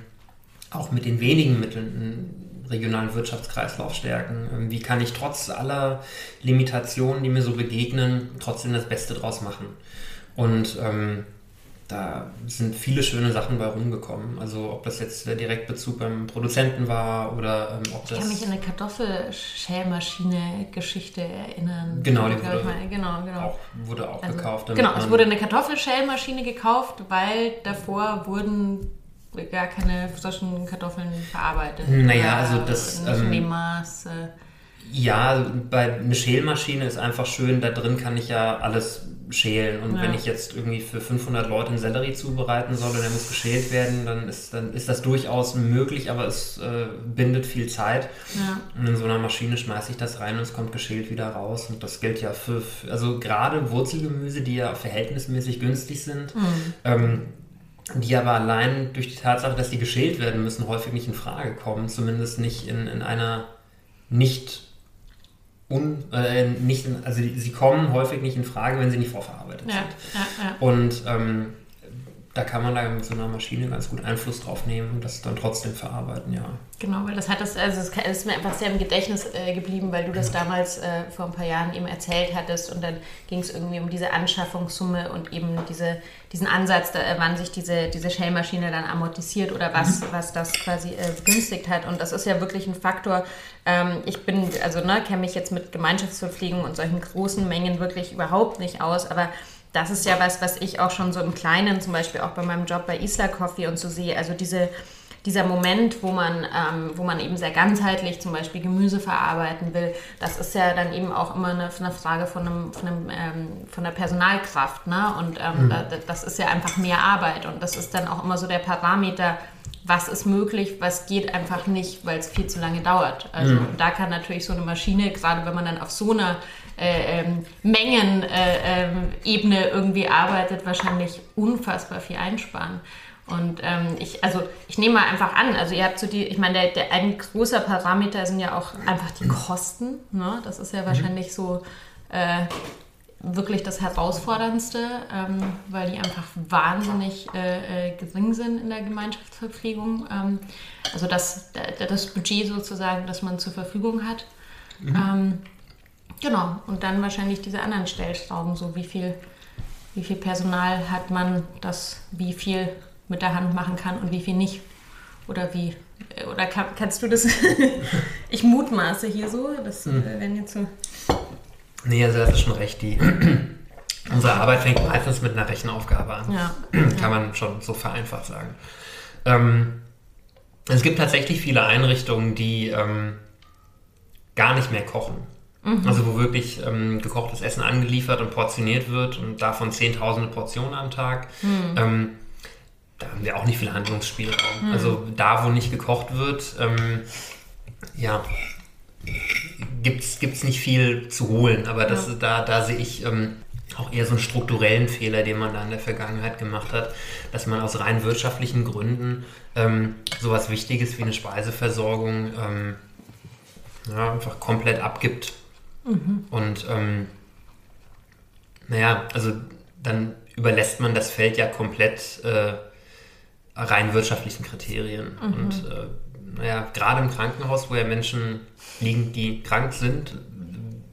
auch mit den wenigen Mitteln einen regionalen Wirtschaftskreislauf stärken? Ähm, wie kann ich trotz aller Limitationen, die mir so begegnen, trotzdem das Beste draus machen? Und ähm, da sind viele schöne Sachen bei rumgekommen. Also ob das jetzt der Direktbezug beim Produzenten war oder ähm, ob das... Ich kann mich an eine Kartoffelschälmaschine-Geschichte erinnern. Genau, die wurde, mal, genau, genau. Auch, wurde auch also, gekauft. Genau, es wurde eine Kartoffelschälmaschine gekauft, weil davor wurden gar keine frischen Kartoffeln verarbeitet. Naja, also das. Nicht ähm. Ja, bei eine Schälmaschine ist einfach schön, da drin kann ich ja alles schälen. Und ja. wenn ich jetzt irgendwie für 500 Leute einen Sellerie zubereiten soll und der muss geschält werden, dann ist, dann ist das durchaus möglich, aber es äh, bindet viel Zeit. Ja. Und in so einer Maschine schmeiße ich das rein und es kommt geschält wieder raus. Und das gilt ja für, für also gerade Wurzelgemüse, die ja verhältnismäßig günstig sind. Mhm. Ähm, die aber allein durch die Tatsache, dass die geschält werden müssen, häufig nicht in Frage kommen, zumindest nicht in, in einer nicht un, äh, nicht in, also die, sie kommen häufig nicht in Frage, wenn sie nicht vorverarbeitet ja, sind. Ja, ja. Und ähm, da kann man da mit so einer Maschine ganz gut Einfluss drauf nehmen und das dann trotzdem verarbeiten, ja. Genau, weil das hat das, also es ist mir einfach sehr im Gedächtnis äh, geblieben, weil du das damals äh, vor ein paar Jahren eben erzählt hattest und dann ging es irgendwie um diese Anschaffungssumme und eben diese, diesen Ansatz, da, äh, wann sich diese, diese Shell-Maschine dann amortisiert oder was, mhm. was das quasi äh, begünstigt hat. Und das ist ja wirklich ein Faktor. Ähm, ich bin, also ne, kenne mich jetzt mit Gemeinschaftsverpflegung und solchen großen Mengen wirklich überhaupt nicht aus, aber das ist ja was, was ich auch schon so im Kleinen, zum Beispiel auch bei meinem Job bei Isla Coffee und so sehe. Also diese, dieser Moment, wo man, ähm, wo man eben sehr ganzheitlich zum Beispiel Gemüse verarbeiten will, das ist ja dann eben auch immer eine, eine Frage von, einem, von, einem, ähm, von der Personalkraft. Ne? Und ähm, mhm. da, das ist ja einfach mehr Arbeit. Und das ist dann auch immer so der Parameter, was ist möglich, was geht einfach nicht, weil es viel zu lange dauert. Also mhm. da kann natürlich so eine Maschine, gerade wenn man dann auf so einer äh, ähm, Mengenebene ähm, irgendwie arbeitet, wahrscheinlich unfassbar viel einsparen. Und ähm, ich, also ich nehme mal einfach an, also ihr habt so die, ich meine, der, der, ein großer Parameter sind ja auch einfach die Kosten. Ne? Das ist ja mhm. wahrscheinlich so äh, wirklich das Herausforderndste, ähm, weil die einfach wahnsinnig äh, äh, gering sind in der Gemeinschaftsverpflegung. Ähm, also das, das Budget sozusagen, das man zur Verfügung hat. Mhm. Genau, und dann wahrscheinlich diese anderen Stellschrauben, so wie viel, wie viel Personal hat man, das wie viel mit der Hand machen kann und wie viel nicht. Oder wie, oder kann, kannst du das? ich mutmaße hier so, das mhm. werden jetzt so Nee, also das ist schon recht. Die, unsere Arbeit fängt meistens mit einer Rechenaufgabe an. Ja. Kann man schon so vereinfacht sagen. Ähm, es gibt tatsächlich viele Einrichtungen, die ähm, gar nicht mehr kochen. Mhm. Also wo wirklich ähm, gekochtes Essen angeliefert und portioniert wird und davon zehntausende Portionen am Tag. Mhm. Ähm, da haben wir auch nicht viel Handlungsspielraum. Mhm. Also da, wo nicht gekocht wird, ähm, ja, gibt es nicht viel zu holen. Aber das, ja. da, da sehe ich ähm, auch eher so einen strukturellen Fehler, den man da in der Vergangenheit gemacht hat, dass man aus rein wirtschaftlichen Gründen ähm, sowas Wichtiges wie eine Speiseversorgung ähm, ja, einfach komplett abgibt. Mhm. Und ähm, naja, also dann überlässt man das Feld ja komplett äh, rein wirtschaftlichen Kriterien. Mhm. Und äh, naja, gerade im Krankenhaus, wo ja Menschen liegen, die krank sind,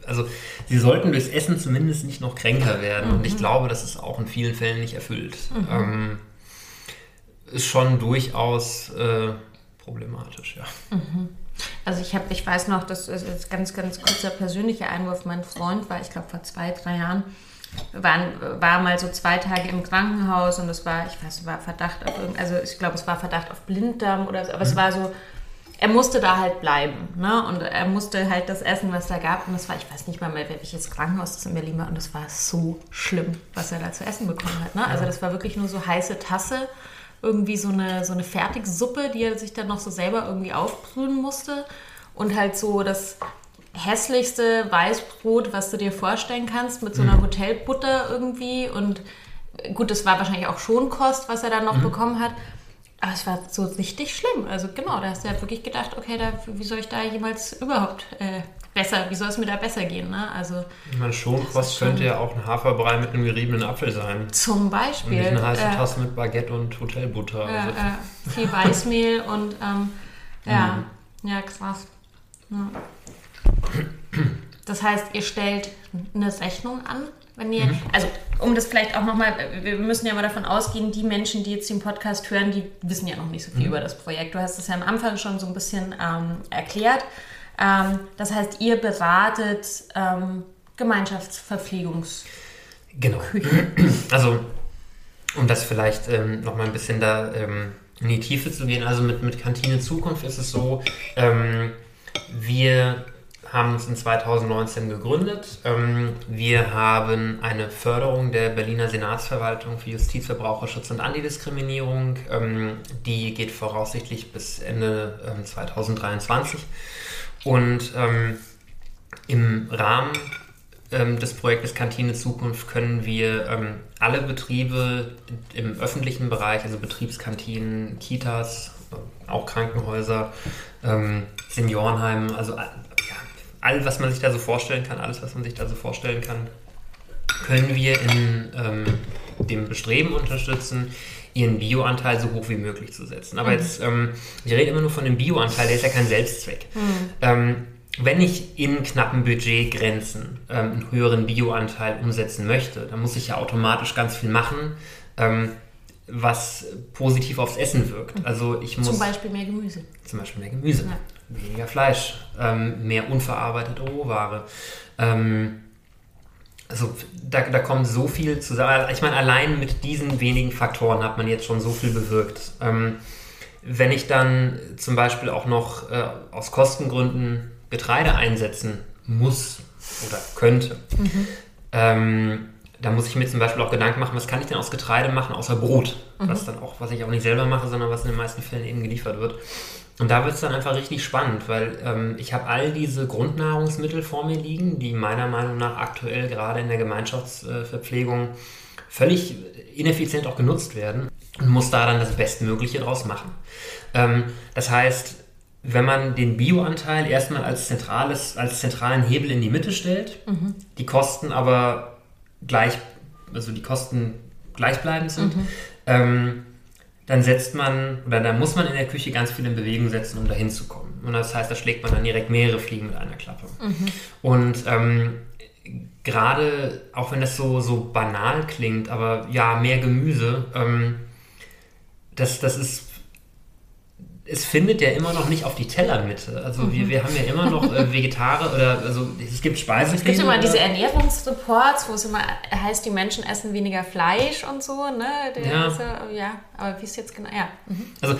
also sie sollten durchs Essen zumindest nicht noch kränker werden. Mhm. Und ich mhm. glaube, das ist auch in vielen Fällen nicht erfüllt. Mhm. Ähm, ist schon durchaus äh, problematisch, ja. Also ich habe, ich weiß noch, das ist jetzt ganz, ganz kurzer persönlicher Einwurf. Mein Freund war, ich glaube, vor zwei, drei Jahren waren, war mal so zwei Tage im Krankenhaus und es war, ich weiß, war Verdacht auf irgend, also ich glaube, es war Verdacht auf Blinddarm oder so, aber mhm. es war so, er musste da halt bleiben, ne? Und er musste halt das essen, was da gab. Und das war, ich weiß nicht mal mehr, welches Krankenhaus das in Berlin war. Und das war so schlimm, was er da zu essen bekommen hat. Ne? Also das war wirklich nur so heiße Tasse, irgendwie so eine, so eine Fertigsuppe, die er sich dann noch so selber irgendwie aufbrühen musste. Und halt so das hässlichste Weißbrot, was du dir vorstellen kannst, mit so einer mhm. Hotelbutter irgendwie. Und gut, das war wahrscheinlich auch schon Kost, was er dann noch mhm. bekommen hat. Aber es war so richtig schlimm. Also genau, da hast du ja wirklich gedacht, okay, da, wie soll ich da jemals überhaupt äh, besser, wie soll es mir da besser gehen? Ne? Also, ich meine, Schonkost könnte ja auch ein Haferbrei mit einem geriebenen Apfel sein. Zum Beispiel. Und nicht eine heiße äh, Tasse mit Baguette und Hotelbutter. Äh, also. äh, viel Weißmehl und ähm, ja, mhm. ja, krass. Ja. Das heißt, ihr stellt eine Rechnung an, wenn ihr, mhm. also um das vielleicht auch nochmal, wir müssen ja mal davon ausgehen, die Menschen, die jetzt den Podcast hören, die wissen ja noch nicht so viel mhm. über das Projekt. Du hast es ja am Anfang schon so ein bisschen ähm, erklärt. Ähm, das heißt, ihr beratet ähm, Gemeinschaftsverpflegungs. Genau. Also, um das vielleicht ähm, nochmal ein bisschen da ähm, in die Tiefe zu gehen, also mit, mit Kantine Zukunft ist es so, ähm, wir haben uns in 2019 gegründet. Ähm, wir haben eine Förderung der Berliner Senatsverwaltung für Justiz, Verbraucherschutz und Antidiskriminierung. Ähm, die geht voraussichtlich bis Ende 2023. Ähm, und im Rahmen des Projektes Kantine Zukunft können wir alle Betriebe im öffentlichen Bereich, also Betriebskantinen, Kitas, auch Krankenhäuser, Seniorenheime, also all, was man sich da so vorstellen kann, alles, was man sich da so vorstellen kann, können wir in ähm, dem Bestreben unterstützen, ihren Bioanteil so hoch wie möglich zu setzen. Aber mhm. jetzt, ähm, ich rede immer nur von dem Bioanteil, der ist ja kein Selbstzweck. Mhm. Ähm, wenn ich in knappen Budgetgrenzen ähm, einen höheren Bioanteil umsetzen möchte, dann muss ich ja automatisch ganz viel machen, ähm, was positiv aufs Essen wirkt. Also ich muss zum Beispiel mehr Gemüse. Zum Beispiel mehr Gemüse, ja. weniger Fleisch, ähm, mehr unverarbeitete Rohware. Ähm, also da, da kommt so viel zusammen. Ich meine, allein mit diesen wenigen Faktoren hat man jetzt schon so viel bewirkt. Ähm, wenn ich dann zum Beispiel auch noch äh, aus Kostengründen Getreide einsetzen muss oder könnte, mhm. ähm, da muss ich mir zum Beispiel auch Gedanken machen, was kann ich denn aus Getreide machen, außer Brot? Mhm. Was dann auch, was ich auch nicht selber mache, sondern was in den meisten Fällen eben geliefert wird. Und da wird es dann einfach richtig spannend, weil ähm, ich habe all diese Grundnahrungsmittel vor mir liegen, die meiner Meinung nach aktuell gerade in der Gemeinschaftsverpflegung völlig ineffizient auch genutzt werden und muss da dann das Bestmögliche draus machen. Ähm, das heißt, wenn man den Bioanteil erstmal als, zentrales, als zentralen Hebel in die Mitte stellt, mhm. die Kosten aber gleich, also die Kosten gleichbleibend sind, mhm. ähm, dann setzt man oder dann muss man in der Küche ganz viel in Bewegung setzen, um dahin zu kommen. Und das heißt, da schlägt man dann direkt mehrere Fliegen mit einer Klappe. Mhm. Und ähm, gerade, auch wenn das so, so banal klingt, aber ja, mehr Gemüse, ähm, das, das ist es findet ja immer noch nicht auf die Tellermitte. Also mhm. wir, wir haben ja immer noch äh, Vegetarier oder also es gibt Speisen. Es gibt immer diese Ernährungsreports, wo es immer heißt, die Menschen essen weniger Fleisch und so, ne? ja. Ist, ja, aber wie ist jetzt genau? Ja. Mhm. Also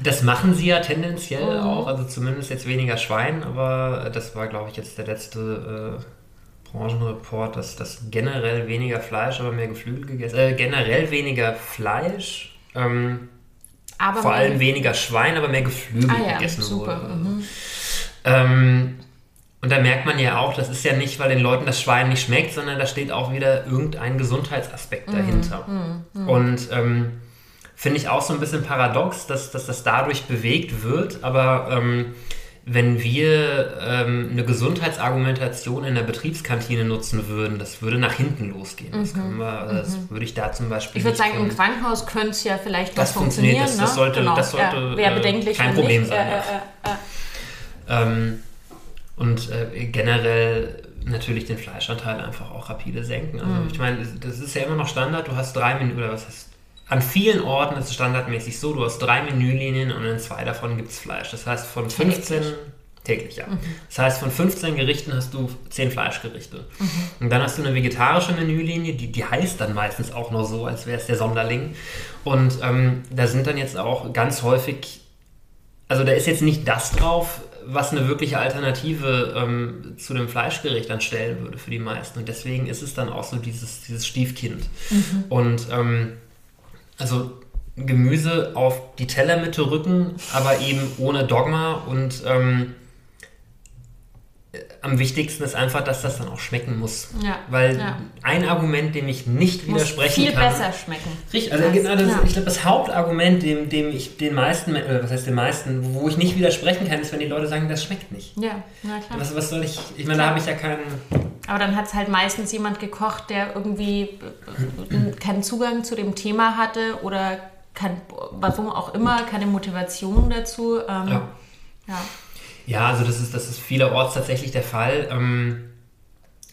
das machen sie ja tendenziell mhm. auch, also zumindest jetzt weniger Schwein, aber das war, glaube ich, jetzt der letzte äh, Branchenreport, dass das generell weniger Fleisch, aber mehr Geflügel gegessen, äh, generell weniger Fleisch. Ähm, aber Vor allem weniger Schwein, aber mehr Geflügel ah, ja, gegessen super. wurde. Mhm. Ähm, und da merkt man ja auch, das ist ja nicht, weil den Leuten das Schwein nicht schmeckt, sondern da steht auch wieder irgendein Gesundheitsaspekt mhm. dahinter. Mhm. Mhm. Und ähm, finde ich auch so ein bisschen paradox, dass, dass das dadurch bewegt wird, aber ähm, wenn wir ähm, eine Gesundheitsargumentation in der Betriebskantine nutzen würden, das würde nach hinten losgehen. Das, mhm. wir, das mhm. würde ich da zum Beispiel. Ich würde sagen, im Krankenhaus könnte es ja vielleicht das funktionieren. Das, das ne? sollte, genau. das sollte ja, Wäre äh, kein Problem nicht. sein. Äh, äh, äh, ähm, und äh, generell natürlich den Fleischanteil einfach auch rapide senken. Also mhm. ich meine, das ist ja immer noch Standard. Du hast drei Minuten oder was heißt an vielen Orten ist es standardmäßig so, du hast drei Menülinien und in zwei davon gibt es Fleisch. Das heißt, von 15 täglich, täglich ja. Mhm. Das heißt, von 15 Gerichten hast du 10 Fleischgerichte. Mhm. Und dann hast du eine vegetarische Menülinie, die, die heißt dann meistens auch nur so, als wäre es der Sonderling. Und ähm, da sind dann jetzt auch ganz häufig, also da ist jetzt nicht das drauf, was eine wirkliche Alternative ähm, zu dem Fleischgericht dann stellen würde für die meisten. Und deswegen ist es dann auch so dieses, dieses Stiefkind. Mhm. Und ähm, also Gemüse auf die Tellermitte rücken, aber eben ohne Dogma und ähm, am wichtigsten ist einfach, dass das dann auch schmecken muss. Ja, Weil ja. ein Argument, dem ich nicht muss widersprechen viel kann. Viel besser schmecken. Richtig, also genau, das, ja. ich glaube, das Hauptargument, dem, dem ich den meisten, äh, was heißt den meisten, wo ich nicht widersprechen kann, ist, wenn die Leute sagen, das schmeckt nicht. Ja, na klar. Was, was soll ich, ich meine, da habe ich ja keinen. Aber dann hat es halt meistens jemand gekocht, der irgendwie äh, keinen Zugang zu dem Thema hatte oder kein, warum auch immer, keine Motivation dazu. Ähm, ja. ja. Ja, also das ist, das ist vielerorts tatsächlich der Fall. Ähm,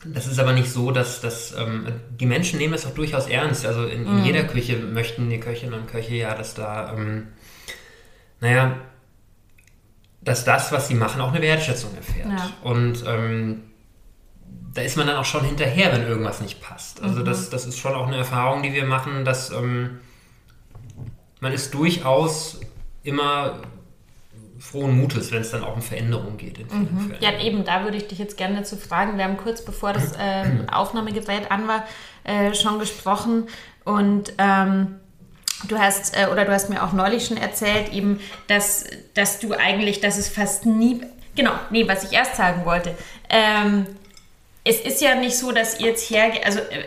das ist aber nicht so, dass, dass ähm, die Menschen nehmen das auch durchaus ernst. Also in, in mm. jeder Küche möchten die Köchinnen und Köche ja, dass da, ähm, naja, dass das, was sie machen, auch eine Wertschätzung erfährt. Ja. Und ähm, da ist man dann auch schon hinterher, wenn irgendwas nicht passt. Also mhm. das, das ist schon auch eine Erfahrung, die wir machen, dass ähm, man ist durchaus immer frohen Mutes, wenn es dann auch um Veränderungen geht. Mhm. Ja, eben, da würde ich dich jetzt gerne dazu fragen. Wir haben kurz bevor das äh, Aufnahmegerät an war, äh, schon gesprochen und ähm, du hast, äh, oder du hast mir auch neulich schon erzählt, eben, dass, dass du eigentlich, dass es fast nie, genau, nee, was ich erst sagen wollte, ähm, es ist ja nicht so, dass ihr jetzt hergeht, also äh,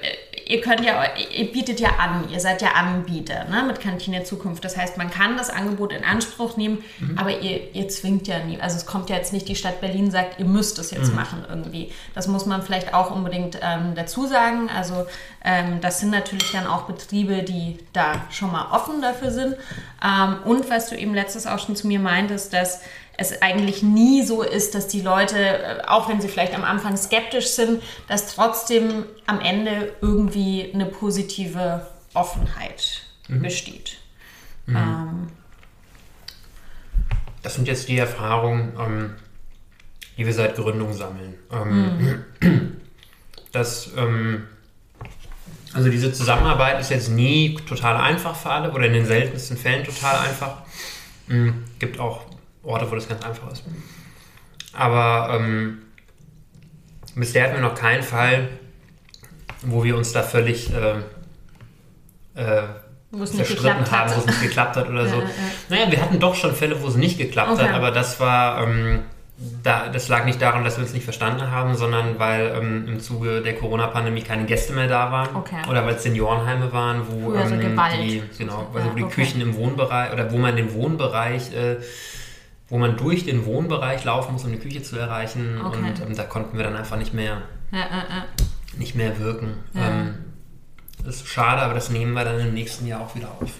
ihr könnt ja, ihr bietet ja an, ihr seid ja Anbieter ne, mit Kantine Zukunft. Das heißt, man kann das Angebot in Anspruch nehmen, mhm. aber ihr, ihr zwingt ja nie. Also es kommt ja jetzt nicht, die Stadt Berlin sagt, ihr müsst es jetzt mhm. machen irgendwie. Das muss man vielleicht auch unbedingt ähm, dazu sagen. Also ähm, das sind natürlich dann auch Betriebe, die da schon mal offen dafür sind. Ähm, und was du eben letztes auch schon zu mir meintest, dass es eigentlich nie so ist, dass die Leute, äh, auch wenn sie vielleicht am Anfang skeptisch sind, dass trotzdem am Ende irgendwie eine positive Offenheit mhm. besteht. Mhm. Ähm, das sind jetzt die Erfahrungen, ähm, die wir seit Gründung sammeln. Ähm, mhm. Das, ähm, also diese Zusammenarbeit ist jetzt nie total einfach für alle oder in den seltensten Fällen total einfach. Mhm. Gibt auch Orte, wo das ganz einfach ist. Aber ähm, bisher hatten wir noch keinen Fall, wo wir uns da völlig äh, äh, zerstritten haben, wo es nicht geklappt hat oder ja, so. Ja. Naja, wir hatten doch schon Fälle, wo es nicht geklappt okay. hat, aber das war, ähm, da, das lag nicht daran, dass wir uns nicht verstanden haben, sondern weil ähm, im Zuge der Corona-Pandemie keine Gäste mehr da waren. Okay. Oder weil es Seniorenheime waren, wo, also ähm, die, genau, also wo die okay. Küchen im Wohnbereich oder wo man den Wohnbereich äh, wo man durch den Wohnbereich laufen muss, um die Küche zu erreichen. Okay. Und ähm, da konnten wir dann einfach nicht mehr, ja, ja. Nicht mehr wirken. Ähm, das ist schade, aber das nehmen wir dann im nächsten Jahr auch wieder auf.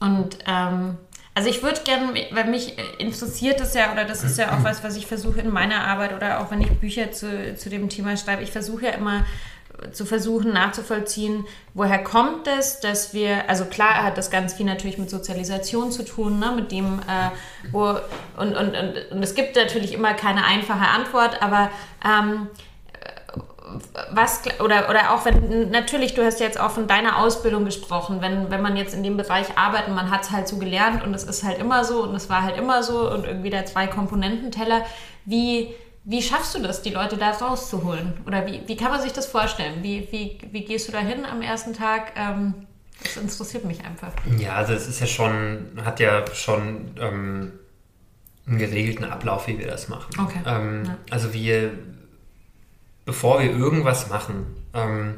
Und ähm, also ich würde gerne, weil mich interessiert das ja, oder das ist ja auch was, was ich versuche in meiner Arbeit oder auch wenn ich Bücher zu, zu dem Thema schreibe, ich versuche ja immer zu versuchen nachzuvollziehen, woher kommt es, dass wir, also klar hat das ganz viel natürlich mit Sozialisation zu tun, ne, mit dem, äh, wo, und, und, und, und, es gibt natürlich immer keine einfache Antwort, aber ähm, was, oder, oder auch wenn, natürlich, du hast jetzt auch von deiner Ausbildung gesprochen, wenn, wenn man jetzt in dem Bereich arbeitet, man hat es halt so gelernt und es ist halt immer so und es war halt immer so und irgendwie der Zwei-Komponenten-Teller, wie wie schaffst du das, die Leute da rauszuholen? Oder wie, wie kann man sich das vorstellen? Wie, wie, wie gehst du da hin am ersten Tag? Ähm, das interessiert mich einfach. Ja, also es ist ja schon, hat ja schon ähm, einen geregelten Ablauf, wie wir das machen. Okay. Ähm, ja. Also wir, bevor wir irgendwas machen, ähm,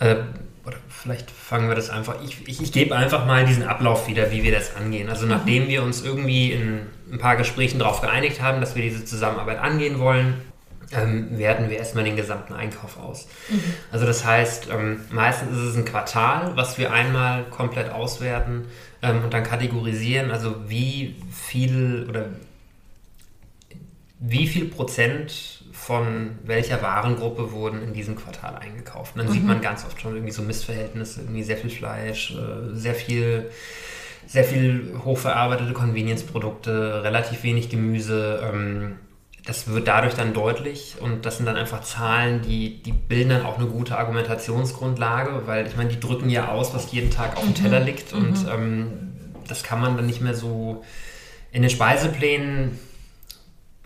äh, oder vielleicht fangen wir das einfach, ich, ich, ich gebe einfach mal diesen Ablauf wieder, wie wir das angehen. Also nachdem mhm. wir uns irgendwie in ein paar Gesprächen darauf geeinigt haben, dass wir diese Zusammenarbeit angehen wollen, ähm, werten wir erstmal den gesamten Einkauf aus. Mhm. Also das heißt, ähm, meistens ist es ein Quartal, was wir einmal komplett auswerten ähm, und dann kategorisieren, also wie viel oder wie viel Prozent von welcher Warengruppe wurden in diesem Quartal eingekauft. Und dann mhm. sieht man ganz oft schon irgendwie so Missverhältnisse, irgendwie sehr viel Fleisch, äh, sehr viel, sehr viel hochverarbeitete Convenience-Produkte, relativ wenig Gemüse. Ähm, das wird dadurch dann deutlich und das sind dann einfach Zahlen, die, die bilden dann auch eine gute Argumentationsgrundlage, weil ich meine, die drücken ja aus, was jeden Tag auf dem mhm. Teller liegt mhm. und ähm, das kann man dann nicht mehr so in den Speiseplänen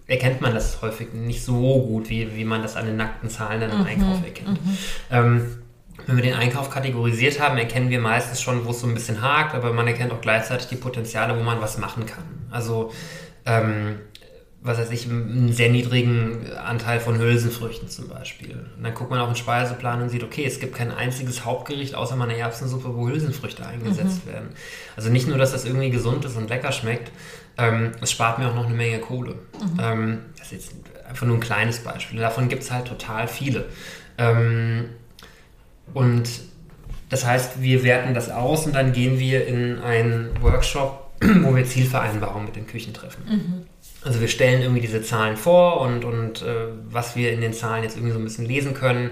erkennt man das häufig nicht so gut, wie, wie man das an den nackten Zahlen dann im mhm. Einkauf erkennt. Mhm. Ähm, wenn wir den Einkauf kategorisiert haben, erkennen wir meistens schon, wo es so ein bisschen hakt, aber man erkennt auch gleichzeitig die Potenziale, wo man was machen kann. Also, ähm, was weiß ich, einen sehr niedrigen Anteil von Hülsenfrüchten zum Beispiel. Und dann guckt man auf den Speiseplan und sieht, okay, es gibt kein einziges Hauptgericht außer meiner Erbsensuppe, wo Hülsenfrüchte eingesetzt mhm. werden. Also nicht nur, dass das irgendwie gesund ist und lecker schmeckt, ähm, es spart mir auch noch eine Menge Kohle. Mhm. Ähm, das ist jetzt einfach nur ein kleines Beispiel. Davon gibt es halt total viele. Ähm, und das heißt, wir werten das aus und dann gehen wir in einen Workshop, wo wir Zielvereinbarungen mit den Küchen treffen. Mhm. Also wir stellen irgendwie diese Zahlen vor und, und äh, was wir in den Zahlen jetzt irgendwie so ein bisschen lesen können,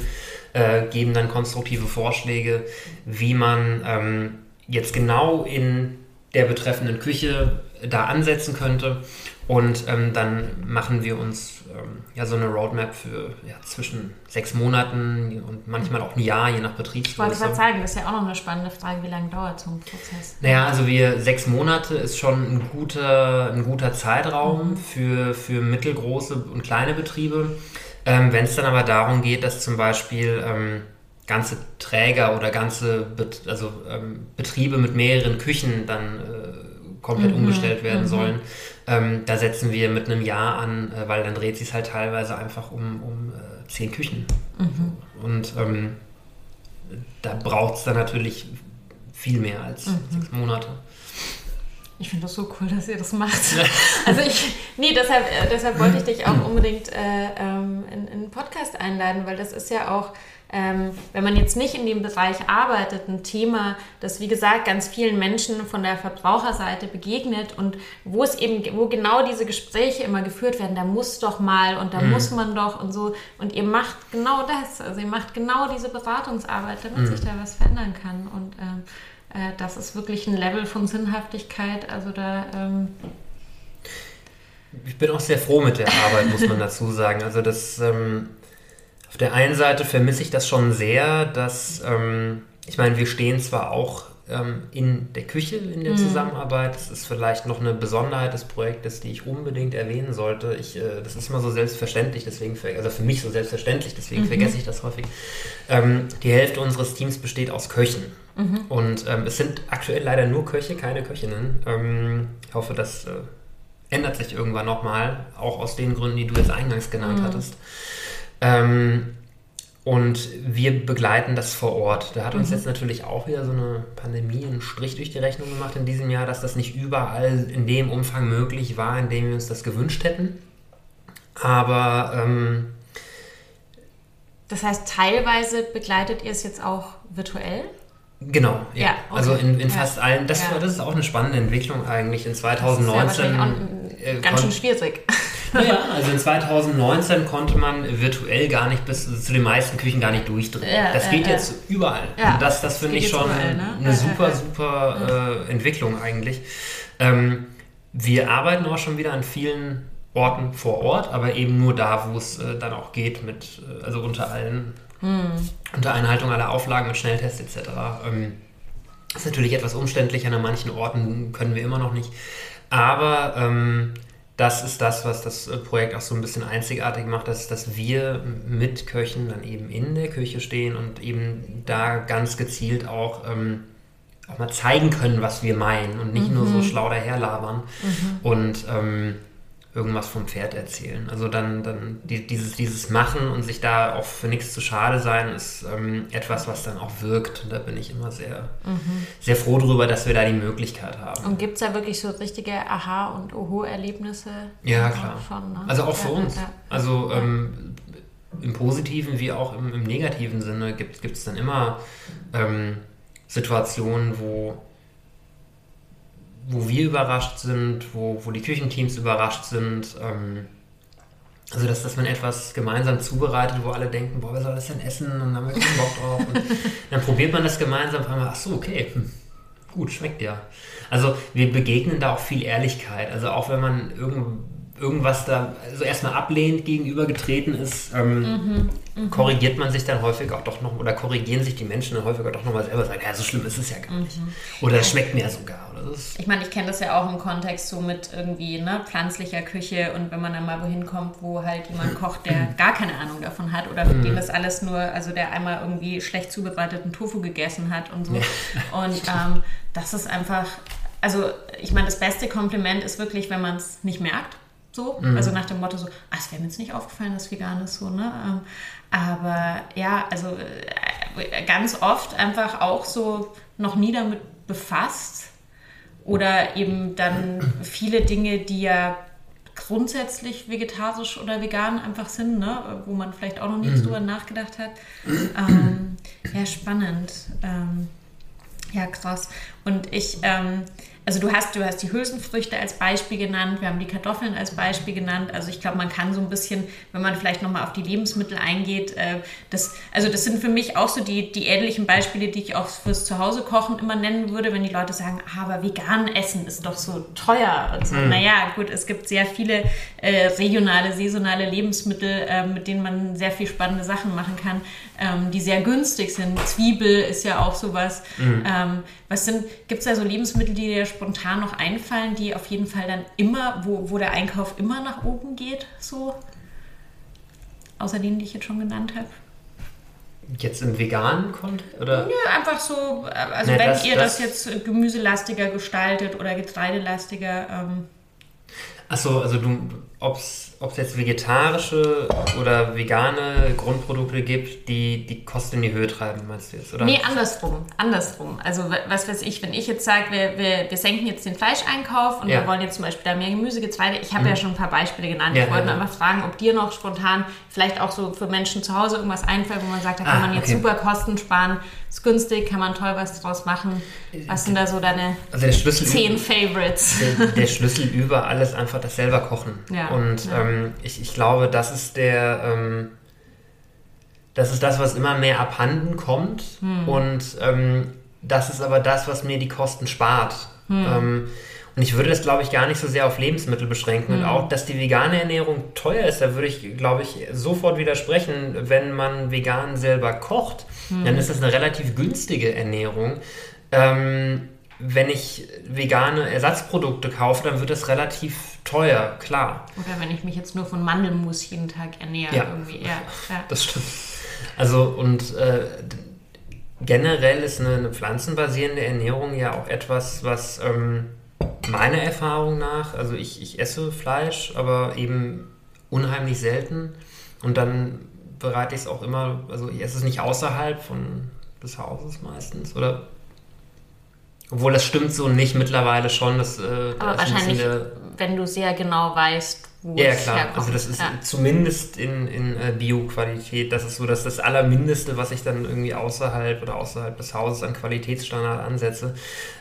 äh, geben dann konstruktive Vorschläge, wie man ähm, jetzt genau in der betreffenden Küche da ansetzen könnte. Und ähm, dann machen wir uns ähm, ja so eine Roadmap für ja, zwischen sechs Monaten und manchmal auch ein Jahr, je nach Betriebsgröße. Ich wollte gerade sagen, das ist ja auch noch eine spannende Frage, wie lange dauert so ein Prozess? Naja, also wir sechs Monate ist schon ein guter, ein guter Zeitraum mhm. für, für mittelgroße und kleine Betriebe. Ähm, Wenn es dann aber darum geht, dass zum Beispiel ähm, ganze Träger oder ganze Bet also, ähm, Betriebe mit mehreren Küchen dann äh, komplett mhm. umgestellt werden mhm. sollen. Ähm, da setzen wir mit einem Jahr an, äh, weil dann dreht sich es halt teilweise einfach um, um äh, zehn Küchen. Mhm. Und ähm, da braucht es dann natürlich viel mehr als mhm. sechs Monate. Ich finde das so cool, dass ihr das macht. also ich, nee, deshalb, äh, deshalb wollte ich dich auch unbedingt äh, ähm, in, in einen Podcast einladen, weil das ist ja auch, ähm, wenn man jetzt nicht in dem Bereich arbeitet, ein Thema, das wie gesagt ganz vielen Menschen von der Verbraucherseite begegnet und wo es eben, wo genau diese Gespräche immer geführt werden, da muss doch mal und da mhm. muss man doch und so. Und ihr macht genau das, also ihr macht genau diese Beratungsarbeit, damit mhm. sich da was verändern kann. Und ähm, äh, das ist wirklich ein Level von Sinnhaftigkeit. Also da. Ähm ich bin auch sehr froh mit der Arbeit, muss man dazu sagen. Also das ähm, auf der einen Seite vermisse ich das schon sehr, dass ähm, ich meine, wir stehen zwar auch ähm, in der Küche in der mhm. Zusammenarbeit. Das ist vielleicht noch eine Besonderheit des Projektes, die ich unbedingt erwähnen sollte. Ich, äh, das ist immer so selbstverständlich, deswegen also für mich so selbstverständlich, deswegen mhm. vergesse ich das häufig. Ähm, die Hälfte unseres Teams besteht aus Köchen. Mhm. Und ähm, es sind aktuell leider nur Köche, keine Köchinnen. Ähm, ich hoffe, das äh, ändert sich irgendwann nochmal, auch aus den Gründen, die du jetzt eingangs genannt mhm. hattest. Ähm, und wir begleiten das vor Ort. Da hat uns mhm. jetzt natürlich auch wieder so eine Pandemie einen Strich durch die Rechnung gemacht in diesem Jahr, dass das nicht überall in dem Umfang möglich war, in dem wir uns das gewünscht hätten. Aber ähm, das heißt, teilweise begleitet ihr es jetzt auch virtuell? Genau, ja. ja okay. Also in, in fast ja. allen, das, ja. das ist auch eine spannende Entwicklung eigentlich. In 2019. Das ist ja äh, ganz schön schwierig. Ja, also in 2019 konnte man virtuell gar nicht bis zu den meisten Küchen gar nicht durchdrehen. das geht jetzt überall. Und das, das finde ich schon überall, ne? eine super, super äh, Entwicklung eigentlich. Ähm, wir arbeiten auch schon wieder an vielen Orten vor Ort, aber eben nur da, wo es äh, dann auch geht, mit, äh, also unter allen hm. Unter Einhaltung aller Auflagen und Schnelltests etc. Ähm, ist natürlich etwas umständlicher. An manchen Orten können wir immer noch nicht. Aber ähm, das ist das, was das äh, Projekt auch so ein bisschen einzigartig macht, dass, dass wir mit Köchen dann eben in der Küche stehen und eben da ganz gezielt auch, ähm, auch mal zeigen können, was wir meinen und nicht mhm. nur so mhm. schlau daherlabern. Mhm. Und ähm, irgendwas vom Pferd erzählen. Also dann, dann die, dieses, dieses Machen und sich da auch für nichts zu schade sein, ist ähm, etwas, was dann auch wirkt. Und da bin ich immer sehr, mhm. sehr froh drüber, dass wir da die Möglichkeit haben. Und gibt es da wirklich so richtige Aha- und Oho-Erlebnisse? Ja, klar. Von, ne? Also auch für ja, uns. Ja. Also ähm, im positiven wie auch im, im negativen Sinne gibt es dann immer ähm, Situationen, wo wo wir überrascht sind, wo, wo die Küchenteams überrascht sind. Ähm, also, dass, dass man etwas gemeinsam zubereitet, wo alle denken, boah, wer soll das denn essen? Und dann haben wir keinen Bock drauf. Und dann probiert man das gemeinsam und ach so, okay, hm, gut, schmeckt ja. Also, wir begegnen da auch viel Ehrlichkeit. Also, auch wenn man irgend, irgendwas da also erstmal ablehnend gegenübergetreten ist, ähm, mhm, mhm, korrigiert man sich dann häufig auch doch noch, oder korrigieren sich die Menschen dann häufig auch doch nochmal selber, sagen, ja, so schlimm ist es ja gar nicht. Mhm. Oder es schmeckt mir ja sogar. Oder ich meine, ich kenne das ja auch im Kontext so mit irgendwie ne, pflanzlicher Küche und wenn man dann mal wohin kommt, wo halt jemand kocht, der gar keine Ahnung davon hat oder für mhm. den das alles nur, also der einmal irgendwie schlecht zubereiteten Tofu gegessen hat und so. Ja. Und ähm, das ist einfach, also ich meine, das beste Kompliment ist wirklich, wenn man es nicht merkt. So, mhm. also nach dem Motto so, ah, es wäre mir jetzt nicht aufgefallen, dass vegan ist, so, ne? Ähm, aber ja, also äh, ganz oft einfach auch so noch nie damit befasst oder eben dann viele Dinge, die ja grundsätzlich vegetarisch oder vegan einfach sind, ne? wo man vielleicht auch noch nicht mhm. drüber nachgedacht hat. Ähm, ja, spannend. Ähm, ja, krass. Und ich, ähm, also du hast, du hast die Hülsenfrüchte als Beispiel genannt, wir haben die Kartoffeln als Beispiel genannt. Also ich glaube, man kann so ein bisschen, wenn man vielleicht nochmal auf die Lebensmittel eingeht, äh, das, also das sind für mich auch so die, die ähnlichen Beispiele, die ich auch fürs Zuhause kochen immer nennen würde, wenn die Leute sagen, ah, aber vegan essen ist doch so teuer. Und so. Mhm. Naja, gut, es gibt sehr viele äh, regionale, saisonale Lebensmittel, äh, mit denen man sehr viel spannende Sachen machen kann, ähm, die sehr günstig sind. Zwiebel ist ja auch sowas. Mhm. Ähm, was sind, gibt es da so Lebensmittel, die dir spontan noch einfallen, die auf jeden Fall dann immer, wo, wo der Einkauf immer nach oben geht, so? Außer denen, die ich jetzt schon genannt habe. Jetzt im veganen Kontext? Oder? Ja, einfach so, also nee, wenn das, ihr das, das, jetzt gemüselastiger gestaltet oder getreidelastiger. Ähm. Achso, also du, ob es jetzt vegetarische oder vegane Grundprodukte gibt, die die Kosten in die Höhe treiben, meinst du jetzt? Oder? Nee, andersrum. Andersrum. Also was weiß ich, wenn ich jetzt sage, wir, wir, wir senken jetzt den Fleischeinkauf und ja. wir wollen jetzt zum Beispiel da mehr Gemüse, Getreide. Ich habe mhm. ja schon ein paar Beispiele genannt. Ja, ich wollte ja, einfach fragen, ob dir noch spontan vielleicht auch so für Menschen zu Hause irgendwas einfällt, wo man sagt, da kann ah, man jetzt okay. super Kosten sparen, ist günstig, kann man toll was draus machen. Was sind da so deine also der Schlüssel zehn Favorites? Der, der, Schlüssel über alles einfach das selber kochen. Ja, und ja. Ähm, ich, ich glaube, das ist der... Ähm, das ist das, was immer mehr abhanden kommt. Hm. Und ähm, das ist aber das, was mir die Kosten spart. Hm. Ähm, und ich würde das, glaube ich, gar nicht so sehr auf Lebensmittel beschränken. Mhm. Und auch, dass die vegane Ernährung teuer ist, da würde ich, glaube ich, sofort widersprechen. Wenn man vegan selber kocht, mhm. dann ist das eine relativ günstige Ernährung. Ähm, wenn ich vegane Ersatzprodukte kaufe, dann wird das relativ teuer, klar. Oder wenn ich mich jetzt nur von Mandelmus jeden Tag ernähre. Ja, irgendwie. ja, ja. das stimmt. Also und äh, generell ist eine, eine, pflanzenbasierende Ernährung ja auch etwas, was ähm, meiner Erfahrung nach, also ich, ich esse Fleisch, aber eben unheimlich selten. Und dann bereite ich es auch immer, also ich esse es nicht außerhalb von des Hauses meistens. Oder obwohl das stimmt so nicht mittlerweile schon. Das, äh, aber wahrscheinlich, wenn du sehr genau weißt, wo ja, es klar. Herkommt. Also das ist ja. zumindest in, in äh, Bio-Qualität, das ist so dass das Allermindeste, was ich dann irgendwie außerhalb oder außerhalb des Hauses an Qualitätsstandard ansetze.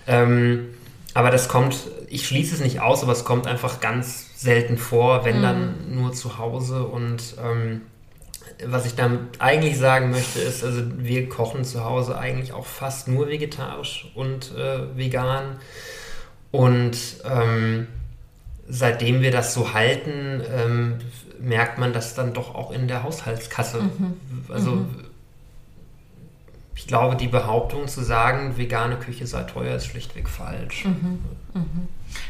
Ähm, aber das kommt, ich schließe es nicht aus, aber es kommt einfach ganz selten vor, wenn mhm. dann nur zu Hause. Und ähm, was ich damit eigentlich sagen möchte, ist, also wir kochen zu Hause eigentlich auch fast nur vegetarisch und äh, vegan. Und ähm, seitdem wir das so halten, ähm, merkt man das dann doch auch in der Haushaltskasse. Mhm. Also mhm ich glaube, die Behauptung zu sagen, vegane Küche sei teuer, ist schlichtweg falsch. Mhm, mh.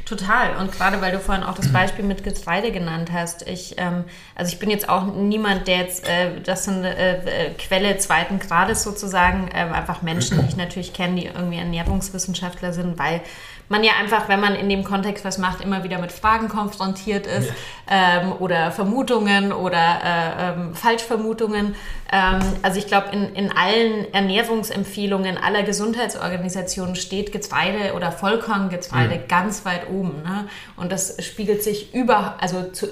Total. Und gerade weil du vorhin auch das Beispiel mit Getreide genannt hast. Ich, ähm, also ich bin jetzt auch niemand, der jetzt, äh, das ist eine äh, Quelle zweiten Grades sozusagen, äh, einfach Menschen, die ich natürlich kenne, die irgendwie Ernährungswissenschaftler sind, weil man ja einfach, wenn man in dem Kontext was macht, immer wieder mit Fragen konfrontiert ist ja. ähm, oder Vermutungen oder äh, ähm, Falschvermutungen. Ähm, also ich glaube, in, in allen Ernährungsempfehlungen aller Gesundheitsorganisationen steht Getreide oder Vollkorngetreide mhm. ganz weit oben. Ne? Und das spiegelt sich über, also zu,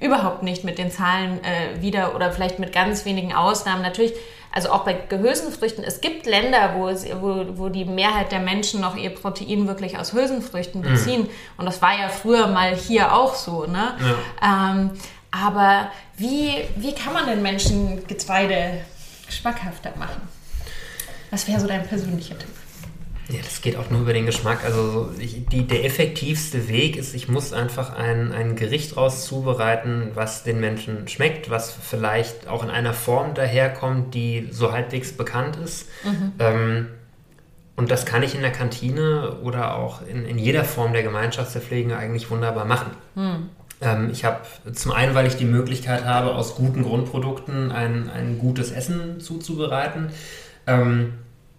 überhaupt nicht mit den Zahlen äh, wieder oder vielleicht mit ganz wenigen Ausnahmen. Natürlich also auch bei Hülsenfrüchten, es gibt Länder, wo, es, wo, wo die Mehrheit der Menschen noch ihr Protein wirklich aus Hülsenfrüchten mhm. beziehen. Mhm. Und das war ja früher mal hier auch so. Ne? Ja. Ähm, aber wie, wie kann man den Menschen Getreide geschmackhafter machen? Was wäre so dein persönlicher Tipp? Ja, das geht auch nur über den Geschmack. Also ich, die, der effektivste Weg ist, ich muss einfach ein, ein Gericht raus zubereiten, was den Menschen schmeckt, was vielleicht auch in einer Form daherkommt, die so halbwegs bekannt ist. Mhm. Ähm, und das kann ich in der Kantine oder auch in, in jeder Form der Gemeinschaftsverpflegung eigentlich wunderbar machen. Mhm. Ähm, ich habe zum einen, weil ich die Möglichkeit habe, aus guten Grundprodukten ein, ein gutes Essen zuzubereiten. Ähm,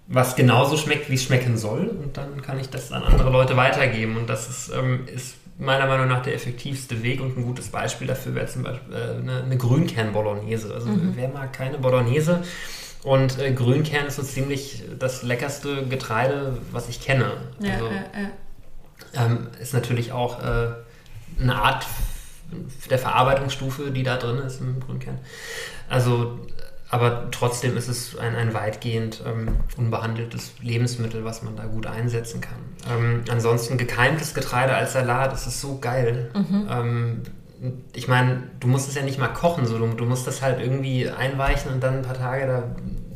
was genauso schmeckt, wie es schmecken soll. Und dann kann ich das an andere Leute weitergeben. Und das ist, ähm, ist meiner Meinung nach der effektivste Weg und ein gutes Beispiel dafür wäre zum Beispiel äh, eine, eine Grünkern-Bolognese. Also mhm. wer mag keine Bolognese? Und äh, Grünkern ist so ziemlich das leckerste Getreide, was ich kenne. Ja, also, ja, ja. Ähm, ist natürlich auch äh, eine Art der Verarbeitungsstufe, die da drin ist im Grünkern. Also aber trotzdem ist es ein, ein weitgehend ähm, unbehandeltes Lebensmittel, was man da gut einsetzen kann. Ähm, ansonsten gekeimtes Getreide als Salat, das ist so geil. Mhm. Ähm, ich meine, du musst es ja nicht mal kochen, so du, du, musst das halt irgendwie einweichen und dann ein paar Tage da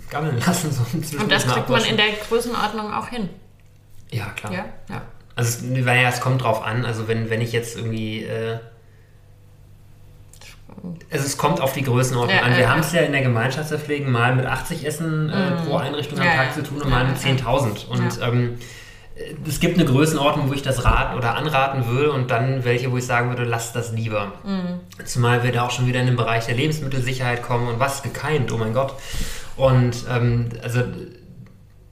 gammeln lassen. So und das kriegt man in der Größenordnung auch hin. Ja, klar. Ja, ja. Also es, ja, es kommt drauf an. Also wenn, wenn ich jetzt irgendwie äh, also es kommt auf die Größenordnung ja, an. Wir äh, haben es ja in der Gemeinschaftspflege mal mit 80 Essen äh, mm. pro Einrichtung am ja, Tag zu tun und mal mit 10.000. Und ähm, es gibt eine Größenordnung, wo ich das raten oder anraten würde und dann welche, wo ich sagen würde, lasst das lieber. Mm. Zumal wir da auch schon wieder in den Bereich der Lebensmittelsicherheit kommen und was gekeimt, oh mein Gott. Und ähm, also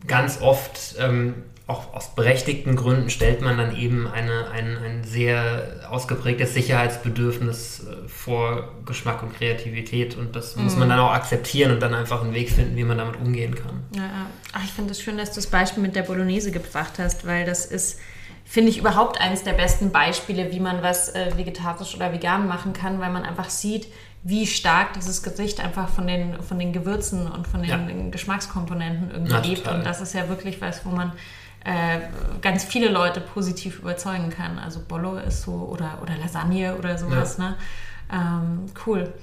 ganz oft ähm, auch aus berechtigten Gründen stellt man dann eben eine, ein, ein sehr ausgeprägtes Sicherheitsbedürfnis äh, vor Geschmack und Kreativität und das mhm. muss man dann auch akzeptieren und dann einfach einen Weg finden, wie man damit umgehen kann. Ja, Ach, ich finde es das schön, dass du das Beispiel mit der Bolognese gebracht hast, weil das ist, finde ich, überhaupt eines der besten Beispiele, wie man was äh, vegetarisch oder vegan machen kann, weil man einfach sieht, wie stark dieses Gericht einfach von den, von den Gewürzen und von den ja. Geschmackskomponenten irgendwie Na, lebt. Und das ist ja wirklich was, wo man äh, ganz viele Leute positiv überzeugen kann. Also Bollo ist so oder, oder Lasagne oder sowas. Ja. Ne? Ähm, cool.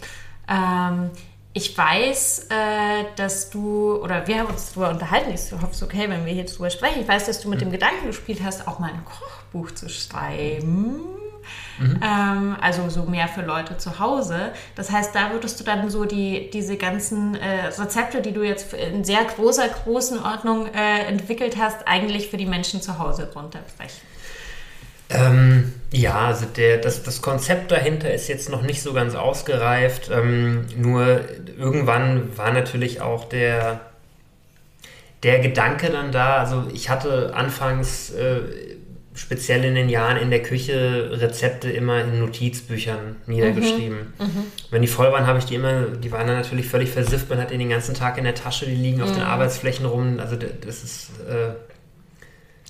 Ähm, ich weiß, äh, dass du, oder wir haben uns darüber unterhalten, ich hoffe, es ist okay, wenn wir hier drüber sprechen. Ich weiß, dass du mit dem Gedanken gespielt hast, auch mal ein Kochbuch zu schreiben. Mhm. Ähm, also so mehr für Leute zu Hause. Das heißt, da würdest du dann so die, diese ganzen äh, Rezepte, die du jetzt in sehr großer, großen Ordnung äh, entwickelt hast, eigentlich für die Menschen zu Hause runterbrechen. Ähm, ja, also der, das, das Konzept dahinter ist jetzt noch nicht so ganz ausgereift. Ähm, nur irgendwann war natürlich auch der, der Gedanke dann da. Also ich hatte anfangs äh, speziell in den Jahren in der Küche Rezepte immer in Notizbüchern niedergeschrieben. Mhm. Mhm. Wenn die voll waren, habe ich die immer, die waren dann natürlich völlig versifft, man hat die den ganzen Tag in der Tasche, die liegen mhm. auf den mhm. Arbeitsflächen rum. Also das ist. Äh,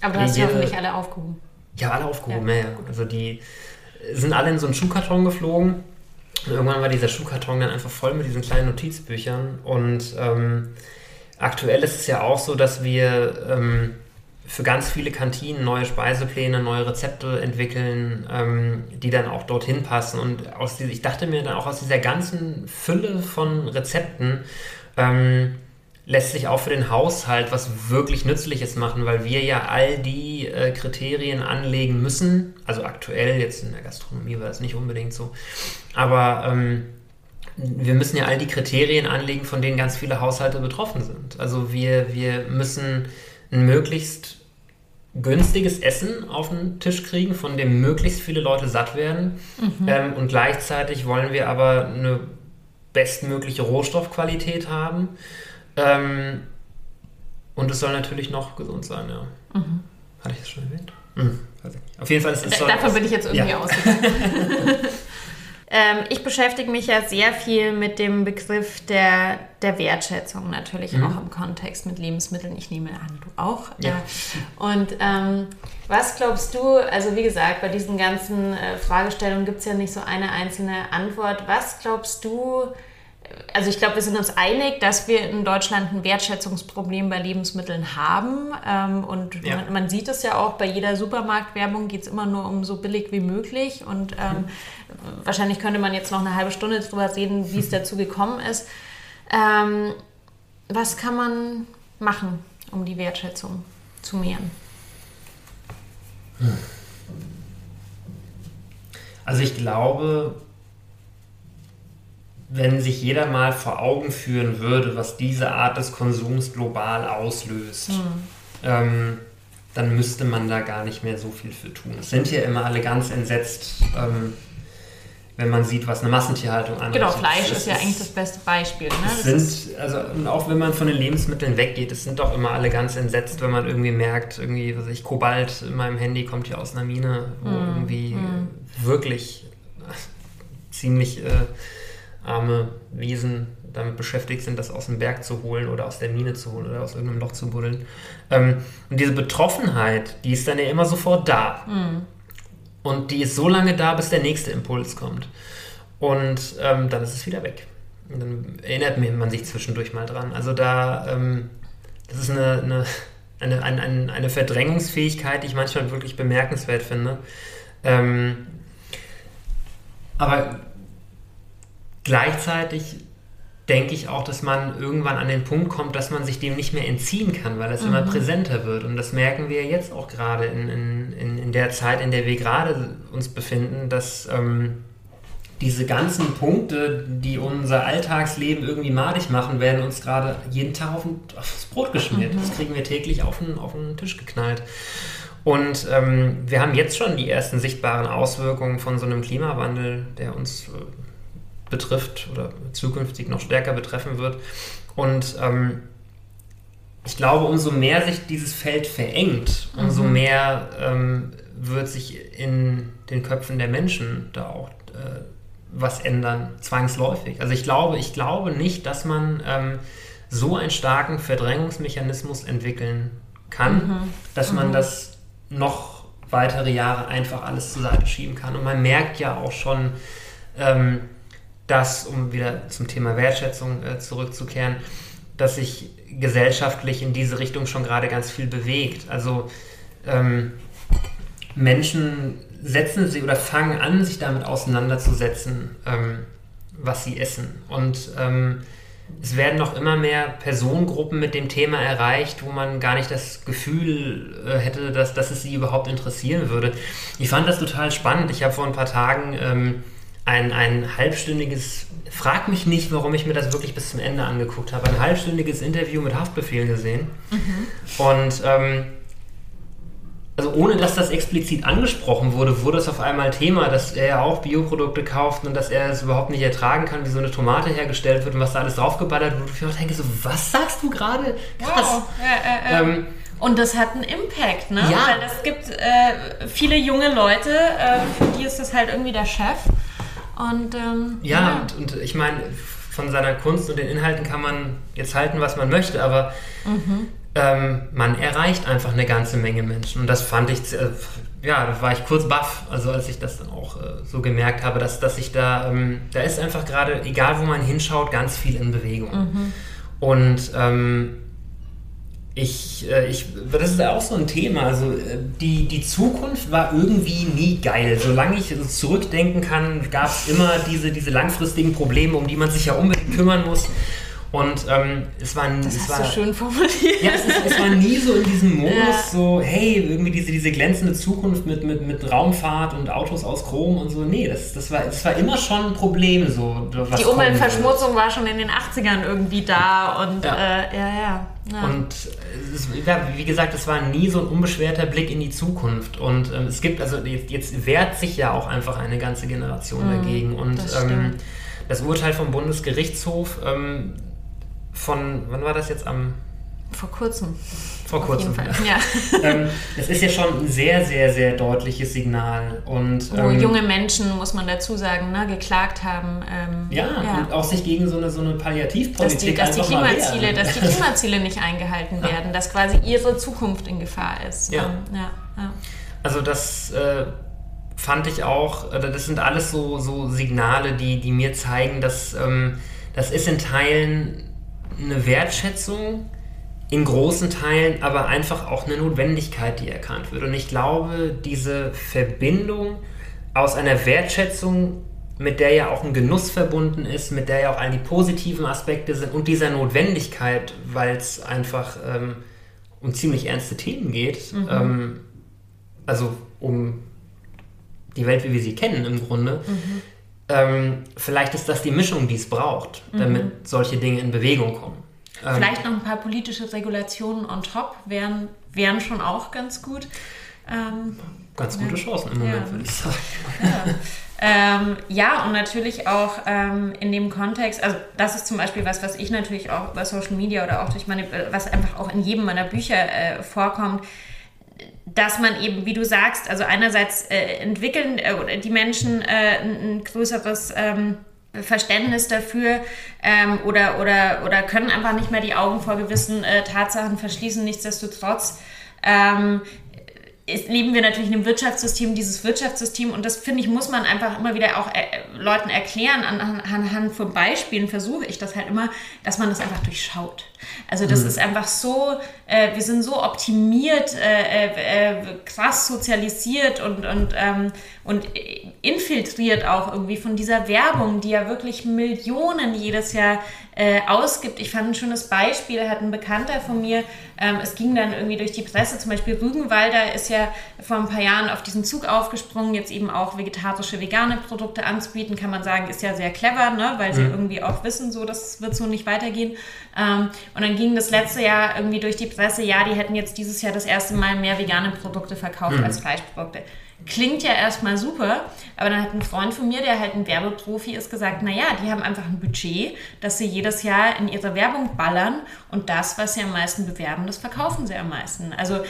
Aber du hast ja hoffentlich alle aufgehoben. Ja, alle aufgehoben, ja. ja. Also die sind alle in so einen Schuhkarton geflogen. Und irgendwann war dieser Schuhkarton dann einfach voll mit diesen kleinen Notizbüchern. Und ähm, aktuell ist es ja auch so, dass wir ähm, für ganz viele Kantinen neue Speisepläne, neue Rezepte entwickeln, ähm, die dann auch dorthin passen. Und aus dieser, ich dachte mir dann auch aus dieser ganzen Fülle von Rezepten ähm, lässt sich auch für den Haushalt was wirklich Nützliches machen, weil wir ja all die äh, Kriterien anlegen müssen. Also aktuell, jetzt in der Gastronomie war es nicht unbedingt so. Aber ähm, wir müssen ja all die Kriterien anlegen, von denen ganz viele Haushalte betroffen sind. Also wir, wir müssen ein möglichst günstiges Essen auf den Tisch kriegen, von dem möglichst viele Leute satt werden. Mhm. Ähm, und gleichzeitig wollen wir aber eine bestmögliche Rohstoffqualität haben. Ähm, und es soll natürlich noch gesund sein, ja. Mhm. Hatte ich das schon erwähnt? Mhm. Auf jeden Fall ist es. Davon bin ich jetzt irgendwie ja. ausgegangen. Ähm, ich beschäftige mich ja sehr viel mit dem Begriff der, der Wertschätzung, natürlich mhm. auch im Kontext mit Lebensmitteln. Ich nehme an, du auch. Ja. Und ähm, was glaubst du, also wie gesagt, bei diesen ganzen äh, Fragestellungen gibt es ja nicht so eine einzelne Antwort. Was glaubst du, also ich glaube, wir sind uns einig, dass wir in Deutschland ein Wertschätzungsproblem bei Lebensmitteln haben. Ähm, und ja. man, man, sieht es ja auch bei jeder Supermarktwerbung geht es immer nur um so billig wie möglich. Und ähm, mhm. wahrscheinlich könnte man jetzt noch eine halbe Stunde darüber reden, wie es dazu gekommen ist. Ähm, was kann man machen, um die Wertschätzung zu mehren? Also ich glaube, wenn sich jeder mal vor Augen führen würde, was diese Art des Konsums global auslöst, mhm. ähm, dann müsste man da gar nicht mehr so viel für tun. Es sind ja immer alle ganz entsetzt, ähm, wenn man sieht, was eine Massentierhaltung angeht. Genau, Fleisch ist, ist ja eigentlich das beste Beispiel. Ne? sind, also, auch wenn man von den Lebensmitteln weggeht, es sind doch immer alle ganz entsetzt, wenn man irgendwie merkt, irgendwie, was ich, Kobalt in meinem Handy kommt hier aus einer Mine, wo mm, irgendwie mm. wirklich ziemlich äh, arme Wesen damit beschäftigt sind, das aus dem Berg zu holen oder aus der Mine zu holen oder aus irgendeinem Loch zu buddeln. Ähm, und diese Betroffenheit, die ist dann ja immer sofort da. Mhm. Und die ist so lange da, bis der nächste Impuls kommt. Und ähm, dann ist es wieder weg. Und dann erinnert man sich zwischendurch mal dran. Also da, ähm, das ist eine, eine, eine, eine, eine Verdrängungsfähigkeit, die ich manchmal wirklich bemerkenswert finde. Ähm, aber Gleichzeitig denke ich auch, dass man irgendwann an den Punkt kommt, dass man sich dem nicht mehr entziehen kann, weil es mhm. immer präsenter wird. Und das merken wir jetzt auch gerade in, in, in der Zeit, in der wir gerade uns befinden, dass ähm, diese ganzen Punkte, die unser Alltagsleben irgendwie madig machen, werden uns gerade jeden Tag auf aufs Brot geschmiert. Mhm. Das kriegen wir täglich auf den, auf den Tisch geknallt. Und ähm, wir haben jetzt schon die ersten sichtbaren Auswirkungen von so einem Klimawandel, der uns äh, betrifft oder zukünftig noch stärker betreffen wird. Und ähm, ich glaube, umso mehr sich dieses Feld verengt, umso mhm. mehr ähm, wird sich in den Köpfen der Menschen da auch äh, was ändern, zwangsläufig. Also ich glaube, ich glaube nicht, dass man ähm, so einen starken Verdrängungsmechanismus entwickeln kann, mhm. dass man mhm. das noch weitere Jahre einfach alles zur Seite schieben kann. Und man merkt ja auch schon, ähm, dass, um wieder zum Thema Wertschätzung äh, zurückzukehren, dass sich gesellschaftlich in diese Richtung schon gerade ganz viel bewegt. Also ähm, Menschen setzen sich oder fangen an, sich damit auseinanderzusetzen, ähm, was sie essen. Und ähm, es werden noch immer mehr Personengruppen mit dem Thema erreicht, wo man gar nicht das Gefühl äh, hätte, dass, dass es sie überhaupt interessieren würde. Ich fand das total spannend. Ich habe vor ein paar Tagen ähm, ein, ein halbstündiges, frag mich nicht, warum ich mir das wirklich bis zum Ende angeguckt habe, ein halbstündiges Interview mit Haftbefehl gesehen. Mhm. Und ähm, also ohne dass das explizit angesprochen wurde, wurde es auf einmal Thema, dass er ja auch Bioprodukte kauft und dass er es überhaupt nicht ertragen kann, wie so eine Tomate hergestellt wird und was da alles draufgeballert wird. Und ich denke so, was sagst du gerade? Krass. Wow. Ja, äh, äh. Ähm, und das hat einen Impact, ne? Ja. Weil es gibt äh, viele junge Leute, äh, für die ist das halt irgendwie der Chef. Und, ähm, ja, ja. Und, und ich meine, von seiner Kunst und den Inhalten kann man jetzt halten, was man möchte, aber mhm ähm, man erreicht einfach eine ganze Menge Menschen. Und das fand ich, äh, ja, da war ich kurz baff, also als ich das dann auch äh, so gemerkt habe, dass, dass ich da, ähm, da ist einfach gerade, egal wo man hinschaut, ganz viel in Bewegung. Mhm. Und ähm, ich, äh, ich, das ist auch so ein Thema. Also äh, die, die Zukunft war irgendwie nie geil. Solange ich zurückdenken kann, gab es immer diese, diese langfristigen Probleme, um die man sich ja unbedingt kümmern muss. Und ähm, es war das es hast war, du schön formuliert. Ja, es, ist, es, war nie so in diesem Modus, ja. so, hey, irgendwie diese, diese glänzende Zukunft mit, mit, mit Raumfahrt und Autos aus Chrom und so. Nee, das, das, war, das war immer schon ein Problem. So, Die Umweltverschmutzung war schon in den 80ern irgendwie da und ja, äh, ja, ja. ja. Und es, wie gesagt, es war nie so ein unbeschwerter Blick in die Zukunft. Und ähm, es gibt, also jetzt, jetzt, wehrt sich ja auch einfach eine ganze Generation mhm, dagegen. Und das, ähm, das Urteil vom Bundesgerichtshof ähm, von, wann war das jetzt am... Vor kurzem. Vor kurzem. Ja. ähm, das ist ja schon ein sehr, sehr, sehr deutliches Signal. Und, Wo ähm, junge Menschen, muss man dazu sagen, ne, geklagt haben. Ähm, ja, ja, und auch sich gegen so eine, so eine Palliativpolitik dass die, dass die Klimaziele, Dass die Klimaziele nicht eingehalten werden, dass quasi ihre Zukunft in Gefahr ist. Ja. Ähm, ja, ja. Also das äh, fand ich auch, das sind alles so, so Signale, die, die mir zeigen, dass ähm, das ist in Teilen eine Wertschätzung in großen Teilen, aber einfach auch eine Notwendigkeit, die erkannt wird. Und ich glaube, diese Verbindung aus einer Wertschätzung, mit der ja auch ein Genuss verbunden ist, mit der ja auch all die positiven Aspekte sind und dieser Notwendigkeit, weil es einfach ähm, um ziemlich ernste Themen geht, mhm. ähm, also um die Welt, wie wir sie kennen im Grunde, mhm. Ähm, vielleicht ist das die Mischung, die es braucht, damit mhm. solche Dinge in Bewegung kommen. Ähm, vielleicht noch ein paar politische Regulationen on top wären, wären schon auch ganz gut. Ähm, ganz gute. Chancen im Moment, ja. würde ich sagen. Ja. Ähm, ja, und natürlich auch ähm, in dem Kontext, also das ist zum Beispiel was, was ich natürlich auch über Social Media oder auch durch meine, was einfach auch in jedem meiner Bücher äh, vorkommt, dass man eben, wie du sagst, also einerseits äh, entwickeln äh, die Menschen äh, ein, größeres ähm, Verständnis dafür ähm, oder, oder, oder können einfach nicht mehr die Augen vor gewissen äh, Tatsachen verschließen. Nichtsdestotrotz ähm, ist, leben wir natürlich in einem Wirtschaftssystem, dieses Wirtschaftssystem, und das finde ich, muss man einfach immer wieder auch äh, Leuten erklären, anhand an, an von Beispielen versuche ich das halt immer, dass man das einfach durchschaut. Also das mhm. ist einfach so, äh, wir sind so optimiert, äh, äh, äh krass sozialisiert und, und, ähm, und infiltriert auch irgendwie von dieser Werbung, die ja wirklich Millionen jedes Jahr äh, ausgibt. Ich fand ein schönes Beispiel, hat ein Bekannter von mir, ähm, es ging dann irgendwie durch die Presse, zum Beispiel Rügenwalder ist ja vor ein paar Jahren auf diesen Zug aufgesprungen, jetzt eben auch vegetarische, vegane Produkte anzubieten, kann man sagen, ist ja sehr clever, ne? weil sie mhm. irgendwie auch wissen, so das wird so nicht weitergehen. Ähm, und dann ging das letzte Jahr irgendwie durch die Presse, ja, die hätten jetzt dieses Jahr das erste Mal mehr vegane Produkte verkauft mhm. als Fleischprodukte klingt ja erstmal super, aber dann hat ein Freund von mir, der halt ein Werbeprofi ist, gesagt, naja, die haben einfach ein Budget, das sie jedes Jahr in ihre Werbung ballern und das, was sie am meisten bewerben, das verkaufen sie am meisten. Also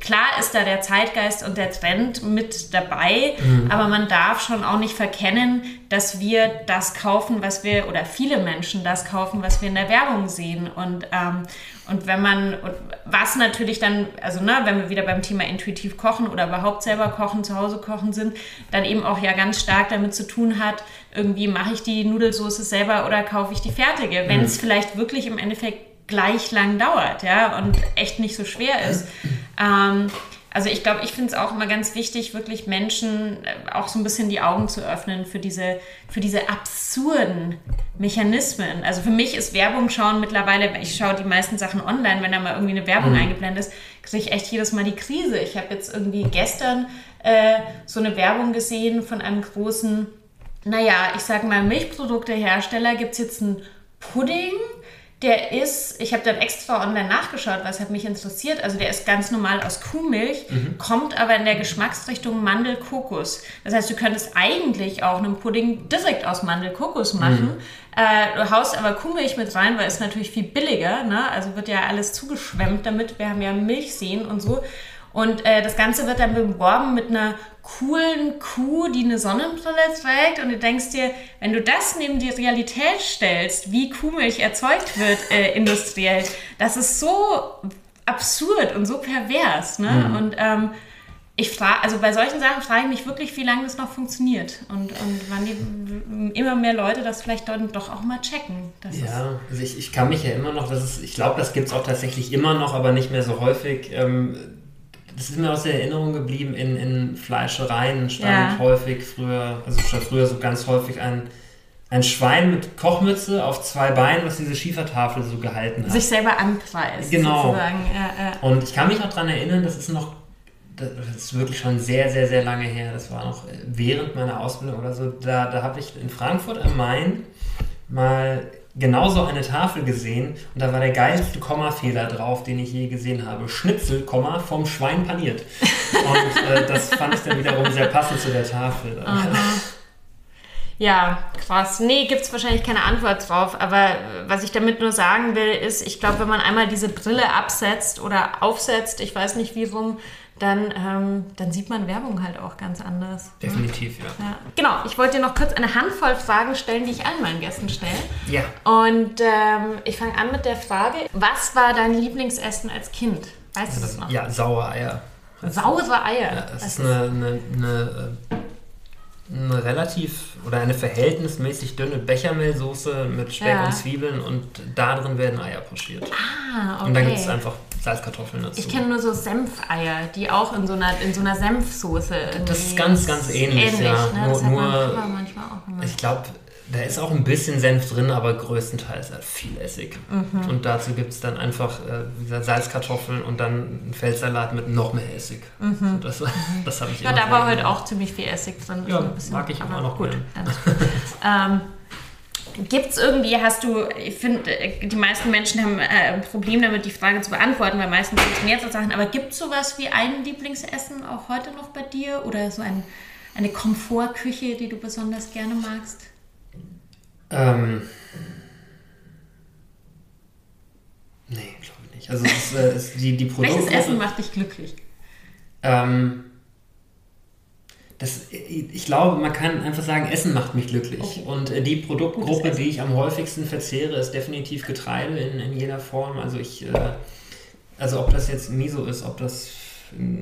klar ist da der Zeitgeist und der Trend mit dabei, mhm. aber man darf schon auch nicht verkennen, dass wir das kaufen, was wir, oder viele Menschen das kaufen, was wir in der Werbung sehen. Und, ähm, und wenn man, was natürlich dann, also ne, wenn wir wieder beim Thema intuitiv kochen oder überhaupt selber kochen, zu Hause kochen sind, dann eben auch ja ganz stark damit zu tun hat, irgendwie mache ich die Nudelsoße selber oder kaufe ich die fertige, wenn es mhm. vielleicht wirklich im Endeffekt gleich lang dauert, ja, und echt nicht so schwer ist. Ähm, also ich glaube, ich finde es auch immer ganz wichtig, wirklich Menschen äh, auch so ein bisschen die Augen zu öffnen für diese, für diese absurden Mechanismen. Also für mich ist Werbung schauen mittlerweile, ich schaue die meisten Sachen online, wenn da mal irgendwie eine Werbung mhm. eingeblendet ist, kriege ich echt jedes Mal die Krise. Ich habe jetzt irgendwie gestern äh, so eine Werbung gesehen von einem großen, naja, ich sage mal Milchproduktehersteller, gibt es jetzt einen Pudding der ist, ich habe dann extra online nachgeschaut, was hat mich interessiert. Also der ist ganz normal aus Kuhmilch, mhm. kommt aber in der Geschmacksrichtung Mandel-Kokos. Das heißt, du könntest eigentlich auch einen Pudding direkt aus Mandel-Kokos machen. Mhm. Äh, du haust aber Kuhmilch mit rein, weil es natürlich viel billiger. Ne? Also wird ja alles zugeschwemmt damit. Wir haben ja Milchseen und so. Und äh, das Ganze wird dann beworben mit einer coolen Kuh, die eine Sonnenbrille trägt. Und du denkst dir, wenn du das neben die Realität stellst, wie Kuhmilch erzeugt wird äh, industriell, das ist so absurd und so pervers. Ne? Mhm. Und ähm, ich frage, also bei solchen Sachen frage ich mich wirklich, wie lange das noch funktioniert und, und wann die immer mehr Leute das vielleicht dann doch auch mal checken. ja, also ich, ich kann mich ja immer noch, das ist, ich glaube, das gibt es auch tatsächlich immer noch, aber nicht mehr so häufig. Ähm, das ist mir aus der Erinnerung geblieben, in, in Fleischereien stand ja. häufig früher, also stand früher so ganz häufig ein, ein Schwein mit Kochmütze auf zwei Beinen, was diese Schiefertafel so gehalten hat. Sich selber anpreist. Genau. Ja, ja. Und ich kann mich noch daran erinnern, das ist noch, das ist wirklich schon sehr, sehr, sehr lange her. Das war noch während meiner Ausbildung oder so. Da, da habe ich in Frankfurt am Main mal genauso eine Tafel gesehen und da war der geilste Kommafehler drauf, den ich je gesehen habe. Schnitzel, Komma, vom Schwein paniert. Und äh, das fand ich dann wiederum sehr passend zu der Tafel. Ja, krass. Nee, gibt es wahrscheinlich keine Antwort drauf. Aber was ich damit nur sagen will, ist, ich glaube, wenn man einmal diese Brille absetzt oder aufsetzt, ich weiß nicht wie rum, dann, ähm, dann sieht man Werbung halt auch ganz anders. Definitiv, ja. ja. Genau, ich wollte dir noch kurz eine Handvoll Fragen stellen, die ich allen meinen Gästen stelle. Ja. Und ähm, ich fange an mit der Frage, was war dein Lieblingsessen als Kind? Weißt ja, du das noch? Ja, saure Eier. Saure Eier? Ja, das ist, ist eine, eine, eine, eine, relativ oder eine verhältnismäßig dünne Bechamelsoße mit Speck ja. und Zwiebeln und da drin werden Eier pochiert. Ah, okay. Und dann gibt es einfach Salzkartoffeln dazu. Ich kenne nur so Senfeier, die auch in so einer, in so einer Senfsoße. Das ist ganz, ganz ähnlich, ähnlich ja. Ne? Nur, nur auch ich glaube, da ist auch ein bisschen Senf drin, aber größtenteils halt viel Essig. Mhm. Und dazu gibt es dann einfach äh, Salzkartoffeln und dann einen Feldsalat mit noch mehr Essig. Mhm. Das, das habe ich Ja, da war heute auch ziemlich viel Essig drin. Ja, mag ich immer noch gut. ähm, Gibt es irgendwie, hast du, ich finde, die meisten Menschen haben äh, ein Problem damit, die Frage zu beantworten, weil meistens gibt es mehrere Sachen, aber gibt es sowas wie ein Lieblingsessen auch heute noch bei dir oder so ein, eine Komfortküche, die du besonders gerne magst? Ähm. Nee, glaube ich nicht. Also, es, äh, es, die, die Produkte. Welches Essen macht dich glücklich? Ähm das, ich glaube, man kann einfach sagen, Essen macht mich glücklich. Okay. Und äh, die Produktgruppe, die ich am häufigsten verzehre, ist definitiv Getreide in, in jeder Form. Also ich, äh, also ob das jetzt Miso ist, ob das,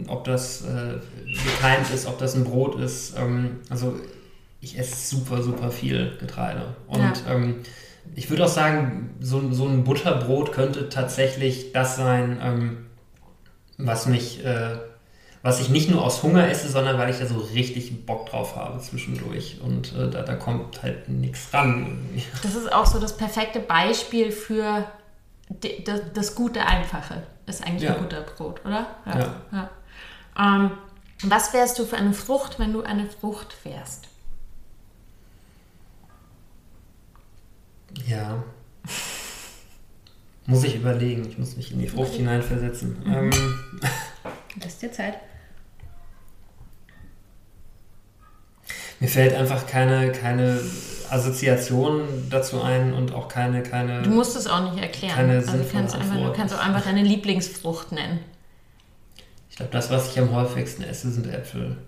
ob das äh, gekeimt ist, ob das ein Brot ist. Ähm, also ich esse super, super viel Getreide. Und ja. ähm, ich würde auch sagen, so, so ein Butterbrot könnte tatsächlich das sein, ähm, was mich äh, was ich nicht nur aus Hunger esse, sondern weil ich da so richtig Bock drauf habe zwischendurch. Und äh, da, da kommt halt nichts ran. Das ist auch so das perfekte Beispiel für das, das, gute Einfache. Ist eigentlich ja. ein guter Brot, oder? Ja. ja. ja. Ähm, was wärst du für eine Frucht, wenn du eine Frucht wärst? Ja. muss ich überlegen. Ich muss mich in die Frucht hineinversetzen. Mhm. Ähm. Lass dir Zeit. Mir fällt einfach keine, keine Assoziation dazu ein und auch keine, keine. Du musst es auch nicht erklären. Keine also du kannst, einfach, du kannst auch einfach deine Lieblingsfrucht nennen. Ich glaube, das, was ich am häufigsten esse, sind Äpfel.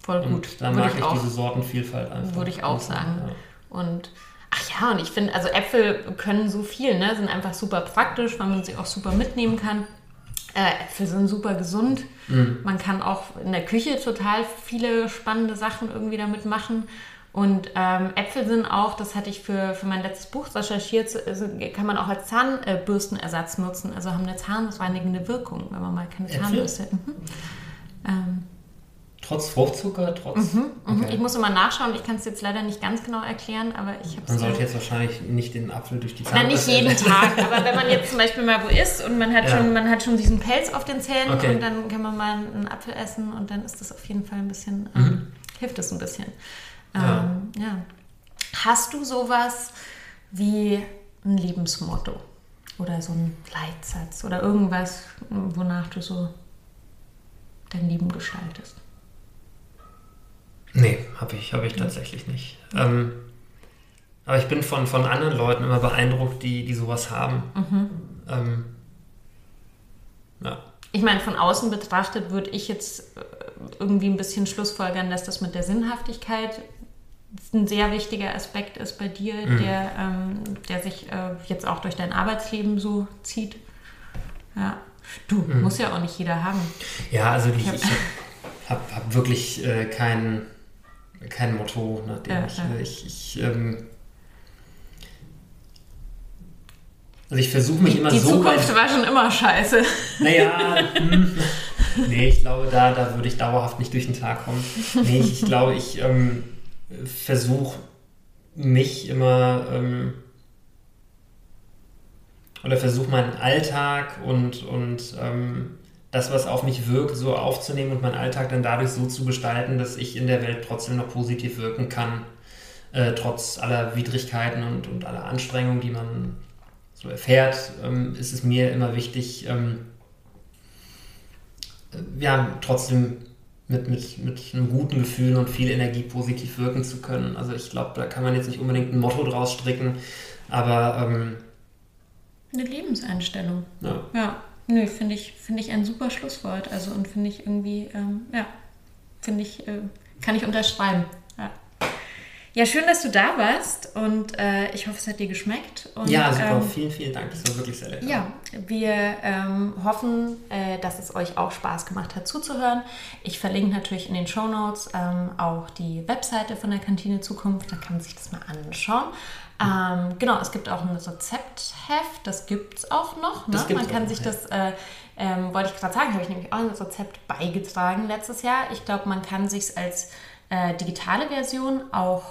Voll gut. Und da Würde mag ich ich, auch. diese Sortenvielfalt einfach. Würde ich auch sagen. Ja. Und ach ja, und ich finde, also Äpfel können so viel, ne? Sind einfach super praktisch, weil man sie auch super mitnehmen kann. Äh, Äpfel sind super gesund. Mhm. Man kann auch in der Küche total viele spannende Sachen irgendwie damit machen. Und ähm, Äpfel sind auch, das hatte ich für, für mein letztes Buch recherchiert, so- also kann man auch als Zahnbürstenersatz nutzen. Also haben eine zahnreinigende Wirkung, wenn man mal keine Äpfel? Zahnbürste. Mhm. Ähm, Trotz Fruchtzucker, trotz. mhm. Okay. Ich muss immer nachschauen, ich kann es jetzt leider nicht ganz genau erklären, aber ich habe Man sollte jetzt wahrscheinlich nicht den Apfel durch die Na, nicht Zahnbürste jeden. Tag, aber wenn man jetzt zum Beispiel mal wo isst und man hat, Ja. schon, man hat schon diesen Pelz auf den Zähnen Okay. und dann kann man mal einen Apfel essen und dann ist das auf jeden Fall ein bisschen, Mhm. ähm, hilft es ein bisschen. Ja. Ähm, ja. Hast du sowas wie ein Lebensmotto oder so ein Leitsatz oder irgendwas, wonach du so dein Leben gestaltest? Nee, habe ich, hab ich tatsächlich nicht. Ähm, aber ich bin von, von anderen Leuten immer beeindruckt, die, die sowas haben. Mhm. Ähm, ja. Ich meine, von außen betrachtet würde ich jetzt äh, irgendwie ein bisschen schlussfolgern, dass das mit der Sinnhaftigkeit ein sehr wichtiger Aspekt ist bei dir, Mhm. der, ähm, der sich äh, jetzt auch durch dein Arbeitsleben so zieht. Ja. Du, Mhm. muss ja auch nicht jeder haben. ja, also ich, hab- ich habe hab wirklich äh, kein, kein Motto, nach dem Ja, ich, ja. äh, ich, ich ähm, also ich versuche mich immer Die so weit Zukunft war schon immer scheiße. Naja, hm, nee, ich glaube, da, da würde ich dauerhaft nicht durch den Tag kommen. Nee, ich, ich glaube, ich ähm, versuche mich immer ähm, oder versuche meinen Alltag und, und ähm, das, was auf mich wirkt, so aufzunehmen und meinen Alltag dann dadurch so zu gestalten, dass ich in der Welt trotzdem noch positiv wirken kann, äh, trotz aller Widrigkeiten und, und aller Anstrengungen, die man so erfährt, ähm, ist es mir immer wichtig, ähm, äh, ja, trotzdem mit, mit, mit einem guten Gefühl und viel Energie positiv wirken zu können. Also ich glaube, da kann man jetzt nicht unbedingt ein Motto draus stricken, aber ähm, Eine Lebenseinstellung. ja. Ja, nö, finde ich, finde ich ein super Schlusswort. Also und finde ich irgendwie, ähm, ja, finde ich, äh, kann ich unterschreiben. Ja. ja, schön, dass du da warst und äh, ich hoffe, es hat dir geschmeckt. Und, ja, super, ähm, vielen, vielen Dank. Das war wirklich sehr lecker. ja, wir ähm, hoffen, äh, dass es euch auch Spaß gemacht hat zuzuhören. Ich verlinke natürlich in den Show Notes ähm, auch die Webseite von der Kantine Zukunft, da kann man sich das mal anschauen. Ähm, genau, es gibt auch ein Rezeptheft, das gibt es auch noch. Ne? Man kann auch sich ja. das, äh, ähm, wollte ich gerade sagen, habe ich nämlich auch ein Rezept beigetragen letztes Jahr. Ich glaube, man kann sich als äh, digitale Version auch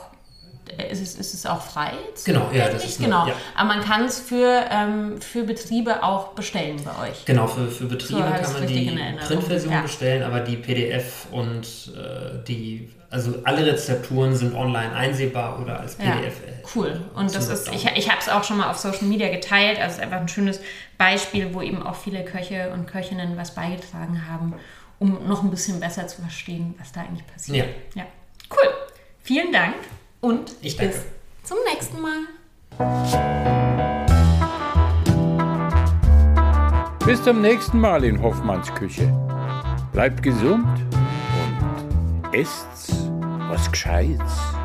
äh, ist es, ist es auch frei? Genau, ja, das ist genau. ja. Aber man kann es für, ähm, für Betriebe auch bestellen bei euch. Genau, für, für Betriebe So, kann man die. Printversion Ja. bestellen, aber die PDF und äh, die, also alle Rezepturen sind online einsehbar oder als Ja, PDF. äh, cool. Und das ist, ich, ich habe es auch schon mal auf Social Media geteilt. Also es ist einfach ein schönes Beispiel, wo eben auch viele Köche und Köchinnen was beigetragen haben, um noch ein bisschen besser zu verstehen, was da eigentlich passiert. Ja. Cool. Vielen Dank und Ich danke. bis zum nächsten Mal. Bis zum nächsten Mal in Hoffmanns Küche. Bleibt gesund und esst was Gescheites.